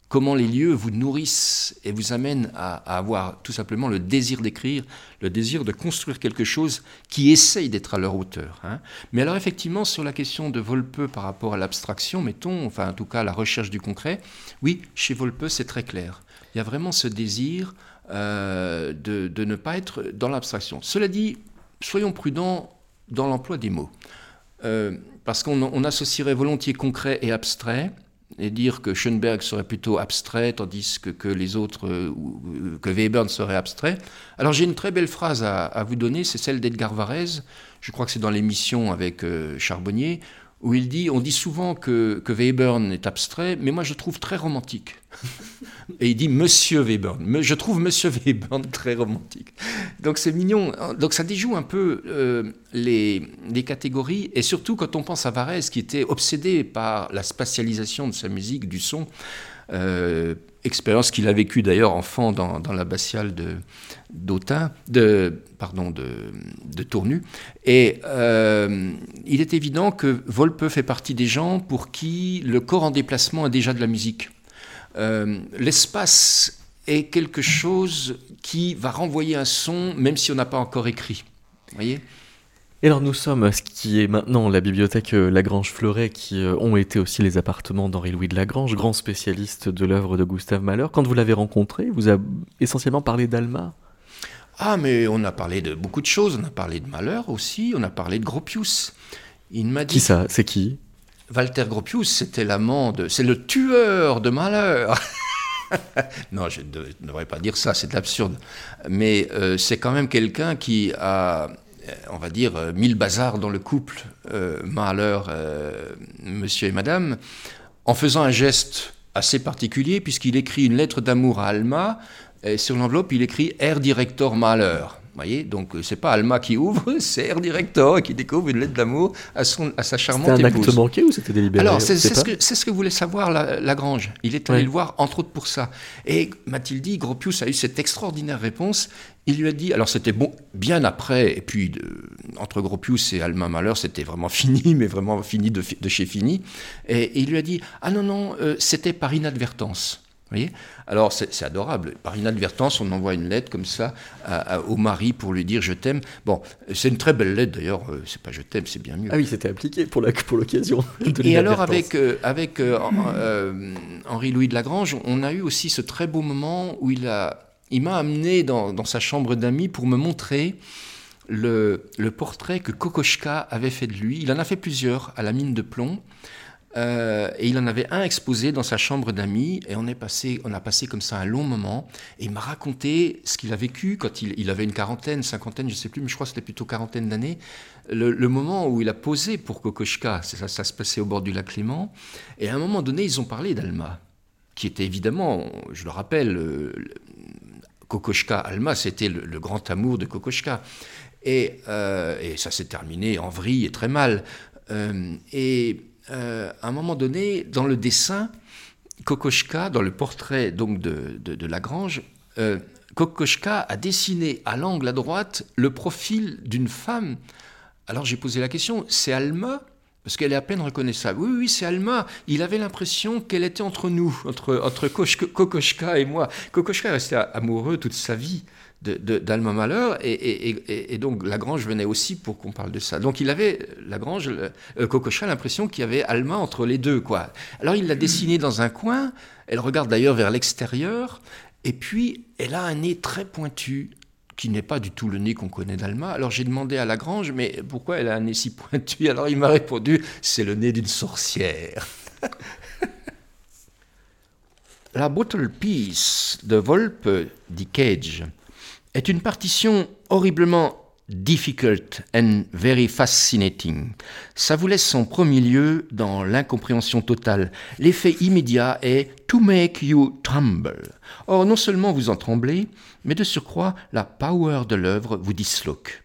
Comment les lieux vous nourrissent et vous amènent à, avoir tout simplement le désir d'écrire, le désir de construire quelque chose qui essaye d'être à leur hauteur. hein. Mais alors effectivement, sur la question de Volpe par rapport à l'abstraction, mettons, enfin en tout cas la recherche du concret, oui, chez Volpe c'est très clair. Il y a vraiment ce désir euh, de, ne pas être dans l'abstraction. Cela dit, soyons prudents dans l'emploi des mots. Euh, parce qu'on on associerait volontiers concret et abstrait, et dire que Schoenberg serait plutôt abstrait, tandis que, que les autres, euh, ou que Webern serait abstrait. Alors j'ai une très belle phrase à, à vous donner, c'est celle d'Edgar Varèse, je crois que c'est dans l'émission avec euh, Charbonnier, où il dit, on dit souvent que, que Webern est abstrait, mais moi je trouve très romantique. Et il dit Monsieur Webern. Je trouve Monsieur Webern très romantique. Donc c'est mignon. Donc ça déjoue un peu euh, les, les catégories. Et surtout quand on pense à Varese, qui était obsédé par la spatialisation de sa musique, du son. Euh, expérience qu'il a vécue d'ailleurs enfant dans, dans l'abbatiale de d'Autun, de pardon de, de Tournu. Et euh, il est évident que Volpe fait partie des gens pour qui le corps en déplacement est déjà de la musique. Euh, l'espace est quelque chose qui va renvoyer un son, même si on n'a pas encore écrit. Vous voyez? Et alors nous sommes à ce qui est maintenant la bibliothèque euh, Lagrange Fleuret, qui euh, ont été aussi les appartements d'Henri-Louis de Lagrange, grand spécialiste de l'œuvre de Gustave Mahler. Quand vous l'avez rencontré, vous a essentiellement parlé d'Alma? Ah, mais on a parlé de beaucoup de choses. On a parlé de Malheur aussi. On a parlé de Gropius. Il m'a dit. Qui ça? C'est qui? Walter Gropius, c'était l'amant de. C'est le tueur de Malheur. non, je ne dev- ne devrais pas dire ça, c'est de l'absurde. Mais euh, c'est quand même quelqu'un qui a, on va dire, euh, mis le bazar dans le couple euh, Malheur, euh, monsieur et madame, en faisant un geste assez particulier, puisqu'il écrit une lettre d'amour à Alma, et sur l'enveloppe, il écrit Air Director Malheur. Vous voyez, donc euh, c'est pas Alma qui ouvre, c'est Air Director qui découvre une lettre d'amour à, son, à sa charmante C'était un épouse. acte manqué ou c'était délibéré Alors, c'est ce, que- c'est ce que voulait savoir la- Lagrange. Il est allé le voir, entre autres, pour ça. Et m'a-t-il dit, Gropius a eu cette extraordinaire réponse. Il lui a dit, alors c'était bon, bien après, et puis de- entre Gropius et Alma Mahler, c'était vraiment fini, mais vraiment fini de, chez fini. Et, et il lui a dit, ah non, non, euh, c'était par inadvertance. Voyez Alors c'est adorable. Par inadvertance, on envoie une lettre comme ça à- à- au mari pour lui dire je t'aime. Bon, c'est une très belle lettre d'ailleurs. euh, C'est pas je t'aime, c'est bien mieux. Ah oui, c'était appliqué pour pour l'occasion. de Et alors avec, euh, avec euh, euh, Henri-Louis de Lagrange, on a eu aussi ce très beau moment où il a, il m'a amené dans, dans sa chambre d'amis pour me montrer le, le portrait que Kokoschka avait fait de lui. Il en a fait plusieurs à la mine de plomb. Euh, et il en avait un exposé dans sa chambre d'amis, et on, est passé, on a passé comme ça un long moment, et il m'a raconté ce qu'il a vécu quand il, avait une quarantaine, cinquantaine, je sais plus, mais je crois que c'était plutôt quarantaine d'années, le, moment où il a posé pour Kokoschka, ça, se passait au bord du lac Léman, et à un moment donné, ils ont parlé d'Alma, qui était évidemment, je le rappelle, euh, le- Kokoschka, Alma, c'était le, grand amour de Kokoschka. Et, euh, et ça s'est terminé en vrille et très mal. Et euh, à un moment donné, dans le dessin, Kokoschka, dans le portrait donc de, Lagrange, euh, Kokoschka a dessiné à l'angle à droite le profil d'une femme. Alors j'ai posé la question, c'est Alma? Parce qu'elle est à peine reconnaissable. Oui, oui, c'est Alma. Il avait l'impression qu'elle était entre nous, entre, entre Kokoschka et moi. Kokoschka est resté amoureux toute sa vie d'Alma Mahler, et, donc Lagrange venait aussi pour qu'on parle de ça. Donc il avait, Lagrange, euh, Kokoschka, l'impression qu'il y avait Alma entre les deux. quoi. Alors il l'a dessinée dans un coin, elle regarde d'ailleurs vers l'extérieur, et puis elle a un nez très pointu, qui n'est pas du tout le nez qu'on connaît d'Alma. Alors j'ai demandé à Lagrange, mais pourquoi elle a un nez si pointu? Alors il m'a répondu, c'est le nez d'une sorcière. La Bottle Piece de Volpe, dit Cage, est une partition horriblement difficult and very fascinating. Ça vous laisse son premier lieu dans l'incompréhension totale. L'effet immédiat est to make you tremble. Or, non seulement vous en tremblez, mais de surcroît, la power de l'œuvre vous disloque.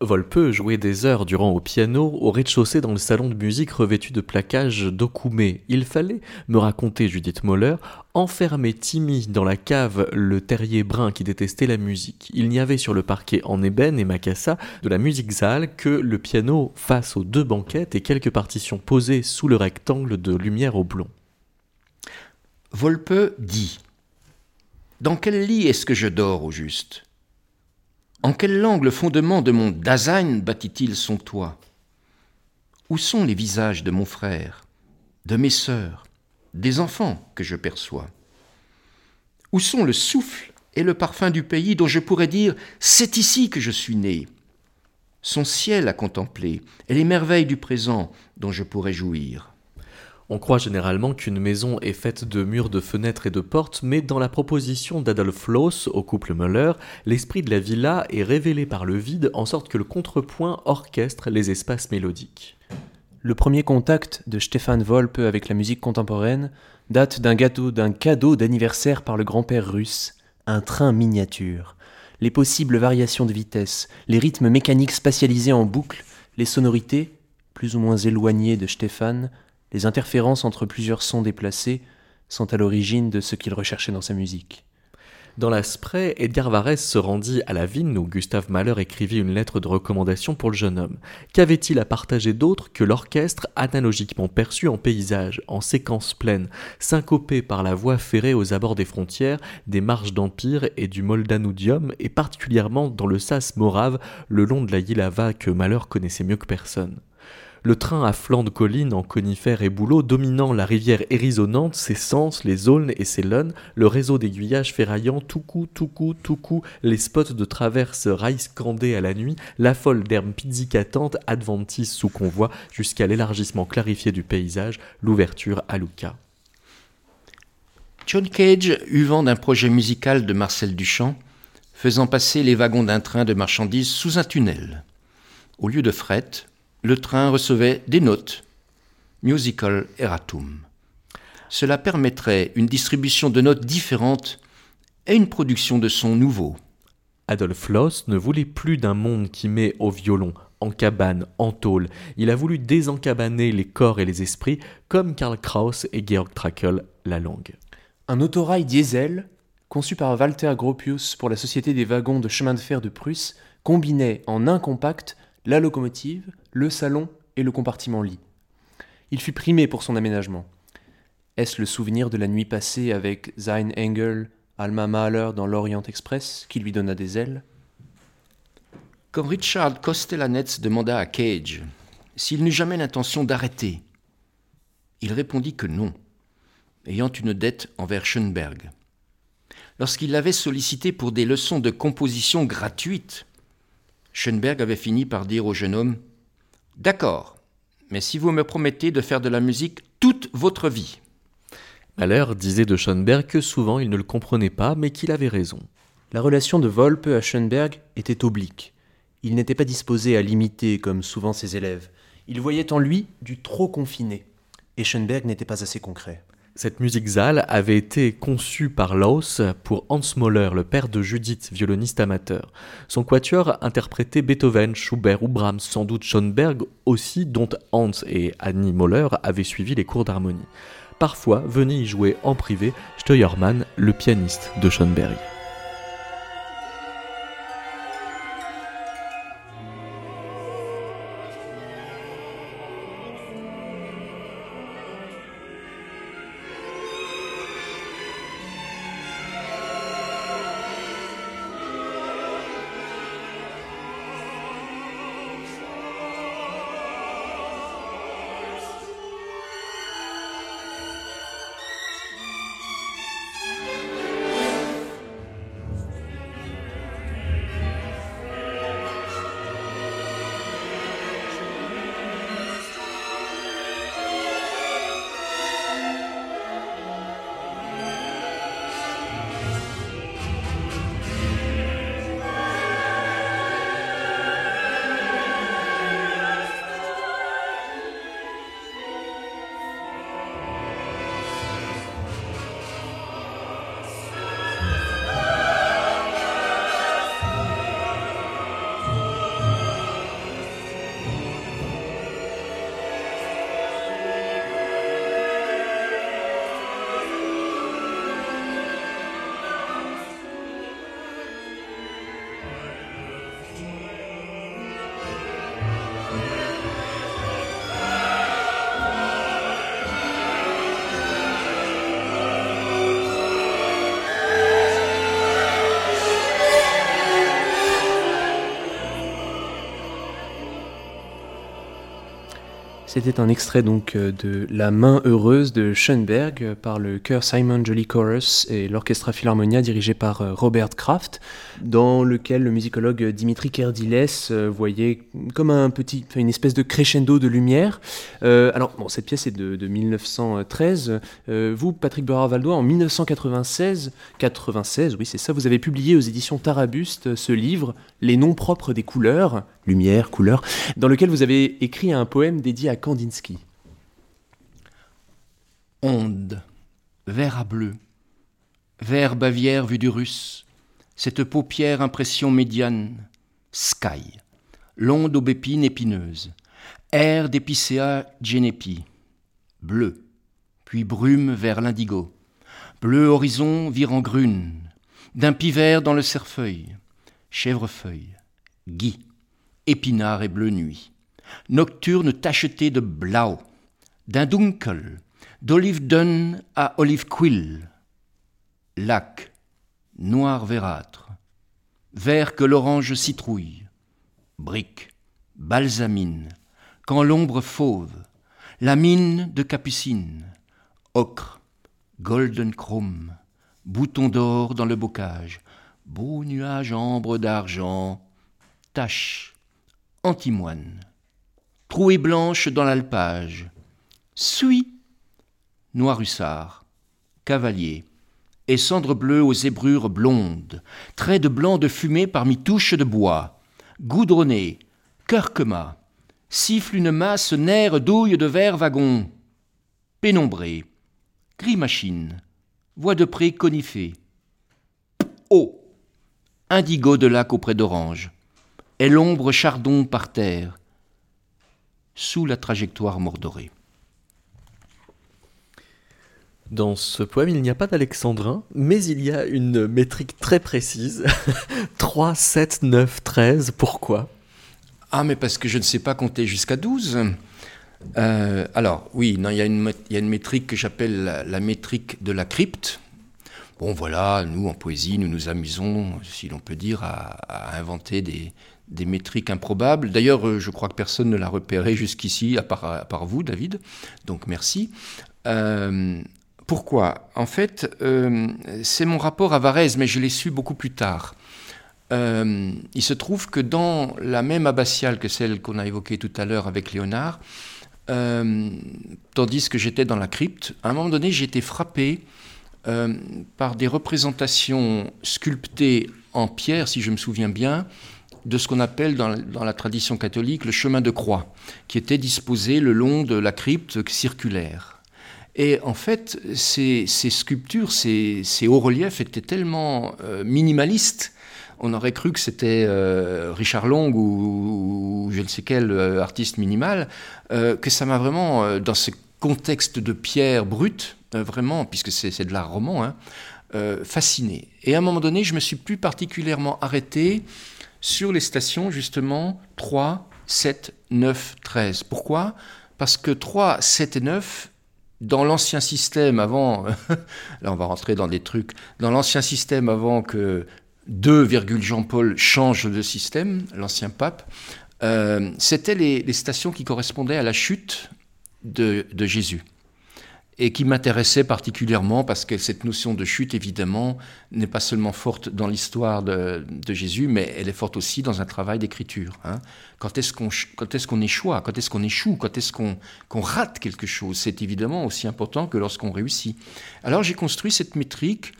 Volpe jouait des heures durant au piano au rez-de-chaussée dans le salon de musique revêtu de plaquages d'Okoumé. Il fallait, me racontait Judith Moller, enfermer Timmy dans la cave le terrier brun qui détestait la musique. Il n'y avait sur le parquet en ébène et macassa de la musique sale que le piano face aux deux banquettes et quelques partitions posées sous le rectangle de lumière au blond. Volpe dit Dans quel lit est-ce que je dors au juste? En quelle langue le fondement de mon Dasein bâtit-il son toit? Où sont les visages de mon frère, de mes sœurs, des enfants que je perçois? Où sont le souffle et le parfum du pays dont je pourrais dire C'est ici que je suis né Son ciel à contempler et les merveilles du présent dont je pourrais jouir On croit généralement qu'une maison est faite de murs, de fenêtres et de portes, mais dans la proposition d'Adolf Loos au couple Müller, l'esprit de la villa est révélé par le vide en sorte que le contrepoint orchestre les espaces mélodiques. Le premier contact de Stefan Volpe avec la musique contemporaine date d'un gâteau d'un cadeau d'anniversaire par le grand-père russe, un train miniature. Les possibles variations de vitesse, les rythmes mécaniques spatialisés en boucle, les sonorités, plus ou moins éloignées de Stefan, les interférences entre plusieurs sons déplacés, sont à l'origine de ce qu'il recherchait dans sa musique. Dans la Spray, Edgar Varese se rendit à la vigne où Gustave Mahler écrivit une lettre de recommandation pour le jeune homme. Qu'avait-il à partager d'autre que l'orchestre analogiquement perçu en paysage, en séquence pleine, syncopé par la voie ferrée aux abords des frontières, des marches d'Empire et du Moldanudium, et particulièrement dans le sas morave le long de la Yilava que Mahler connaissait mieux que personne? Le train à flanc de colline en conifères et bouleaux dominant la rivière hérisonnante, ses sens, les aulnes et ses luns, le réseau d'aiguillages ferraillants, tout coup, tout coup, tout coup, les spots de traverse rails scandés à la nuit, la folle d'herbes pizzicatantes adventices sous convoi, jusqu'à l'élargissement clarifié du paysage, l'ouverture à Lucca. John Cage eut vent d'un projet musical de Marcel Duchamp, faisant passer les wagons d'un train de marchandises sous un tunnel. Au lieu de fret, le train recevait des notes, musical erratum. Cela permettrait une distribution de notes différentes et une production de sons nouveaux. Adolf Loos ne voulait plus d'un monde qui met au violon, en cabane, en tôle. Il a voulu désencabaner les corps et les esprits, comme Karl Kraus et Georg Trakl la langue. Un autorail diesel, conçu par Walter Gropius pour la Société des wagons de chemin de fer de Prusse, combinait en un compact la locomotive, le salon et le compartiment lit. Il fut primé pour son aménagement. Est-ce le souvenir de la nuit passée avec Sein Engel, Alma Mahler dans l'Orient Express qui lui donna des ailes? Quand Richard Costellanetz demanda à Cage s'il n'eut jamais l'intention d'arrêter, il répondit que non, ayant une dette envers Schoenberg. Lorsqu'il l'avait sollicité pour des leçons de composition gratuites, Schoenberg avait fini par dire au jeune homme D'accord, mais si vous me promettez de faire de la musique toute votre vie. Mahler disait de Schoenberg que souvent il ne le comprenait pas, mais qu'il avait raison. La relation de Volpe à Schoenberg était oblique. Il n'était pas disposé à l'imiter comme souvent ses élèves. Il voyait en lui du trop confiné. Et Schoenberg n'était pas assez concret. Cette musique Zal avait été conçue par Laus pour Hans Moller, le père de Judith, violoniste amateur. Son quatuor interprétait Beethoven, Schubert ou Brahms, sans doute Schoenberg aussi, dont Hans et Annie Moller avaient suivi les cours d'harmonie. Parfois venait y jouer en privé Steuermann, le pianiste de Schoenberg. C'était un extrait donc euh, de La main heureuse de Schoenberg euh, par le chœur Simon Jolly Chorus et l'Orchestra Philharmonia dirigé par euh, Robert Kraft, dans lequel le musicologue Dimitri Kerdiles voyait comme un petit, une espèce de crescendo de lumière. alors, bon, cette pièce est de, 1913. vous, Patrick Berard-Valdois, en 1996, 96, oui, c'est ça, vous avez publié aux éditions Tarabuste ce livre, Les noms propres des couleurs, lumière, couleur, dans lequel vous avez écrit un poème dédié à Kandinsky. Onde, vert à bleu, vert Bavière vu du russe, cette paupière impression médiane, sky, l'onde aubépine épineuse, air d'épicéa genepi, bleu, puis brume vers l'indigo, bleu horizon virant grune, d'un vert dans le cerfeuil, chèvrefeuille, gui, épinard et bleu nuit, nocturne tacheté de blau, d'un dunkel, d'olive dun à olive quill, lac, noir verâtre, vert que l'orange citrouille, brique, balsamine, quand l'ombre fauve, la mine de capucine, ocre, golden chrome, bouton d'or dans le bocage, beau nuage ambre d'argent, tache, antimoine, trouée blanche dans l'alpage, suie, noir cavalier, et cendre bleue aux zébrures blondes, traits de blanc de fumée parmi touches de bois, goudronné, curcuma, siffle une masse nerf douille de verre wagon, pénombré, gris machine, voix de pré conifée, eau, indigo de lac auprès d'orange, et l'ombre chardon par terre, sous la trajectoire mordorée. Dans ce poème, il n'y a pas d'alexandrin, mais il y a une métrique très précise. 3, 7, 9, 13. Pourquoi? Ah, mais parce que je ne sais pas compter jusqu'à 12. Euh, alors, oui, il, y a une, métrique que j'appelle la, métrique de la crypte. Bon, voilà, nous, en poésie, nous nous amusons, si l'on peut dire, à inventer des, des métriques improbables. D'ailleurs, euh, je crois que personne ne l'a repéré jusqu'ici, à part, vous, David. Donc merci. Euh, pourquoi? En fait, euh, c'est mon rapport à Varese, mais je l'ai su beaucoup plus tard. il se trouve que dans la même abbatiale que celle qu'on a évoquée tout à l'heure avec Léonard, tandis que j'étais dans la crypte, à un moment donné, j'ai été frappé par des représentations sculptées en pierre, si je me souviens bien, de ce qu'on appelle dans, la tradition catholique le chemin de croix, qui était disposé le long de la crypte circulaire. Et en fait, ces, sculptures, ces, hauts reliefs étaient tellement euh, minimalistes, on aurait cru que c'était euh, Richard Long ou, je ne sais quel euh, artiste minimal, que ça m'a vraiment, dans ce contexte de pierre brute, vraiment, puisque c'est de l'art roman, hein, fasciné. Et à un moment donné, je me suis plus particulièrement arrêté sur les stations justement 3, 7, 9, 13. Pourquoi? Parce que 3, 7 et 9, dans l'ancien système avant, là on va rentrer dans des trucs, dans l'ancien système avant que 2, Jean-Paul change de système, l'ancien pape, euh, c'était les, stations qui correspondaient à la chute de Jésus et qui m'intéressait particulièrement parce que cette notion de chute, évidemment, n'est pas seulement forte dans l'histoire de, Jésus, mais elle est forte aussi dans un travail d'écriture. Hein. Quand est-ce qu'on est échoue Quand est-ce qu'on échoue Quand est-ce qu'on rate quelque chose? C'est évidemment aussi important que lorsqu'on réussit. Alors j'ai construit cette métrique,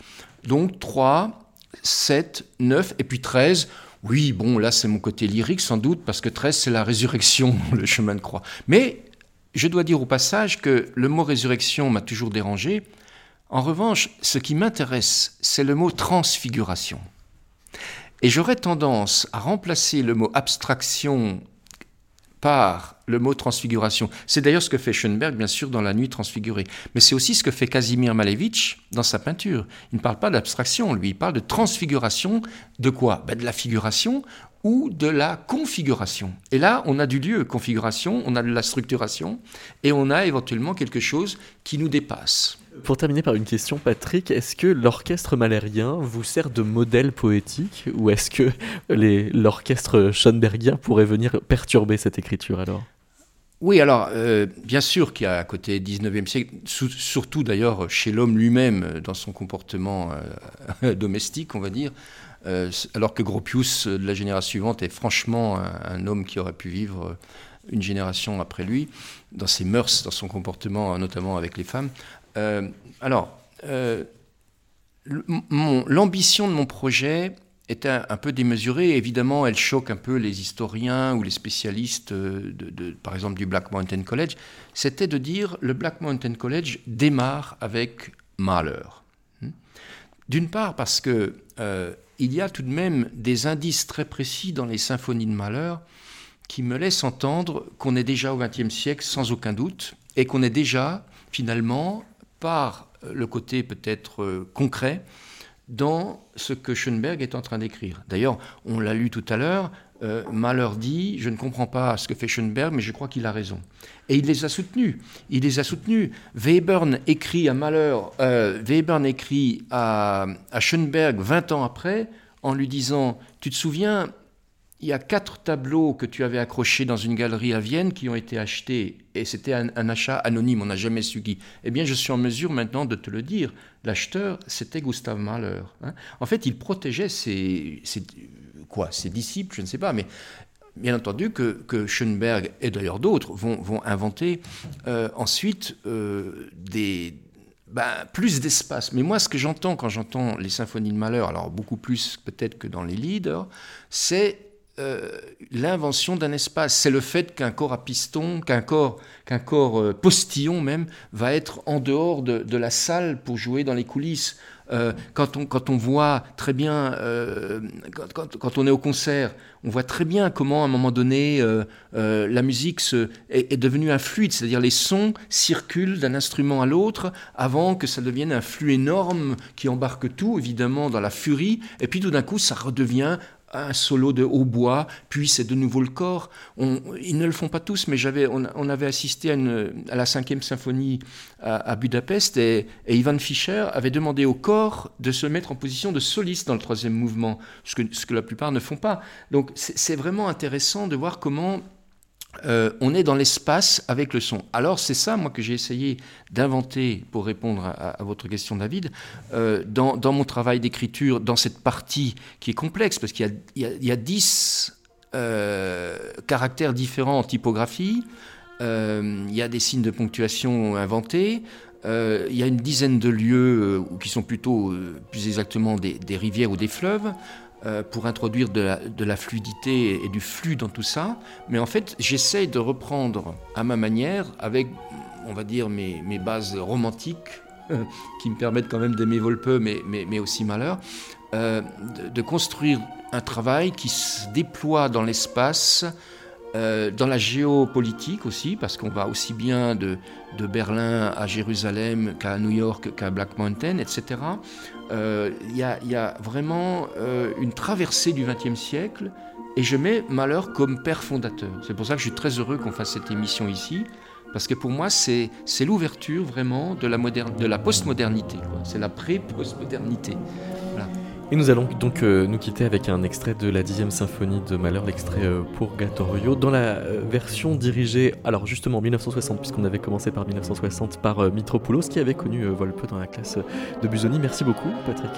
donc 3, 7, 9 et puis 13. Oui, bon, là c'est mon côté lyrique sans doute, parce que 13 c'est la résurrection, le chemin de croix. Mais je dois dire au passage que le mot résurrection m'a toujours dérangé. En revanche, ce qui m'intéresse, c'est le mot transfiguration. Et j'aurais tendance à remplacer le mot abstraction par le mot transfiguration. C'est d'ailleurs ce que fait Schoenberg, bien sûr, dans La Nuit transfigurée. Mais c'est aussi ce que fait Casimir Malevich dans sa peinture. Il ne parle pas d'abstraction, lui, il parle de transfiguration. De quoi? Ben De la figuration ou de la configuration. Et là, on a du lieu, configuration, on a de la structuration, et on a éventuellement quelque chose qui nous dépasse. Pour terminer par une question, Patrick, est-ce que l'orchestre malérien vous sert de modèle poétique, ou est-ce que l'orchestre schoenbergien pourrait venir perturber cette écriture alors? Oui, alors, euh, bien sûr qu'il y a à côté 19e siècle, surtout d'ailleurs chez l'homme lui-même, euh, dans son comportement euh, domestique, on va dire, alors que Gropius, euh, de la génération suivante, est franchement un, homme qui aurait pu vivre euh, une génération après lui, dans ses mœurs, dans son comportement, euh, notamment avec les femmes. Euh, alors, euh, l'ambition de mon projet est un, peu démesurée. Évidemment, elle choque un peu les historiens ou les spécialistes, euh, par exemple, du Black Mountain College. C'était de dire le Black Mountain College démarre avec Mahler. Hmm. D'une part parce que euh, il y a tout de même des indices très précis dans les symphonies de Mahler qui me laissent entendre qu'on est déjà au XXe siècle sans aucun doute et qu'on est déjà finalement par le côté peut-être euh, concret dans ce que Schoenberg est en train d'écrire. D'ailleurs, on l'a lu tout à l'heure, euh, Mahler dit, je ne comprends pas ce que fait Schoenberg, mais je crois qu'il a raison. Et il les a soutenus. Il les a soutenus. Webern écrit à Mahler, euh, Webern écrit à, à Schoenberg 20 ans après, en lui disant, tu te souviens, il y a quatre tableaux que tu avais accrochés dans une galerie à Vienne qui ont été achetés, et c'était un, achat anonyme, on n'a jamais su qui. Eh bien, je suis en mesure maintenant de te le dire. L'acheteur, c'était Gustave Mahler. hein. En fait, il protégeait ses- quoi, ses disciples, je ne sais pas, mais bien entendu que, que Schoenberg et d'ailleurs d'autres vont, vont inventer euh, ensuite euh, des, ben, plus d'espace. Mais moi, ce que j'entends quand j'entends les symphonies de Mahler, alors beaucoup plus peut-être que dans les leaders, c'est euh, l'invention d'un espace. C'est le fait qu'un corps à piston, qu'un corps, qu'un corps postillon même, va être en dehors de, de la salle pour jouer dans les coulisses. Euh, quand, on, quand on voit très bien, euh, quand, quand- on est au concert, on voit très bien comment à un moment donné euh, la musique est, est devenue un fluide, c'est-à-dire les sons circulent d'un instrument à l'autre avant que ça devienne un flux énorme qui embarque tout, évidemment, dans la furie, et puis tout d'un coup ça redevient un solo de hautbois, puis c'est de nouveau le corps. On- ils ne le font pas tous, mais j'avais, on, avait assisté à, la cinquième symphonie à, Budapest et, Ivan Fischer avait demandé au corps de se mettre en position de soliste dans le troisième mouvement, ce que, ce que la plupart ne font pas. Donc c'est vraiment intéressant de voir comment euh, on est dans l'espace avec le son. Alors c'est ça, moi, que j'ai essayé d'inventer pour répondre à, votre question, David, euh, dans, mon travail d'écriture, dans cette partie qui est complexe, parce qu'il y a, il y a- il y a 10 euh, caractères différents en typographie, euh, il y a des signes de ponctuation inventés, il y a une dizaine de lieux qui sont plutôt, plus exactement, des, rivières ou des fleuves, pour introduire de la, fluidité et du flux dans tout ça. Mais en fait, j'essaye de reprendre à ma manière, avec, on va dire, mes, bases romantiques, euh, qui me permettent quand même d'aimer Volpe, mais, mais, mais aussi Malheur, euh, de, de construire un travail qui se déploie dans l'espace, euh, dans la géopolitique aussi, parce qu'on va aussi bien de, de Berlin à Jérusalem qu'à New York, qu'à Black Mountain, etc. Euh, Il y, a, il y a vraiment euh, une traversée du XXe siècle, et je mets Malheur comme père fondateur. C'est pour ça que je suis très heureux qu'on fasse cette émission ici, parce que pour moi, c'est l'ouverture vraiment de la, de la postmodernité. C'est la pré-postmodernité. Et nous allons donc euh, nous quitter avec un extrait de la dixième symphonie de Mahler, l'extrait euh, Purgatorio, dans la euh, version dirigée, alors justement en 1960, puisqu'on avait commencé par 1960, par Mitropoulos, qui avait connu Volpe dans la classe de Busoni. Merci beaucoup, Patrick.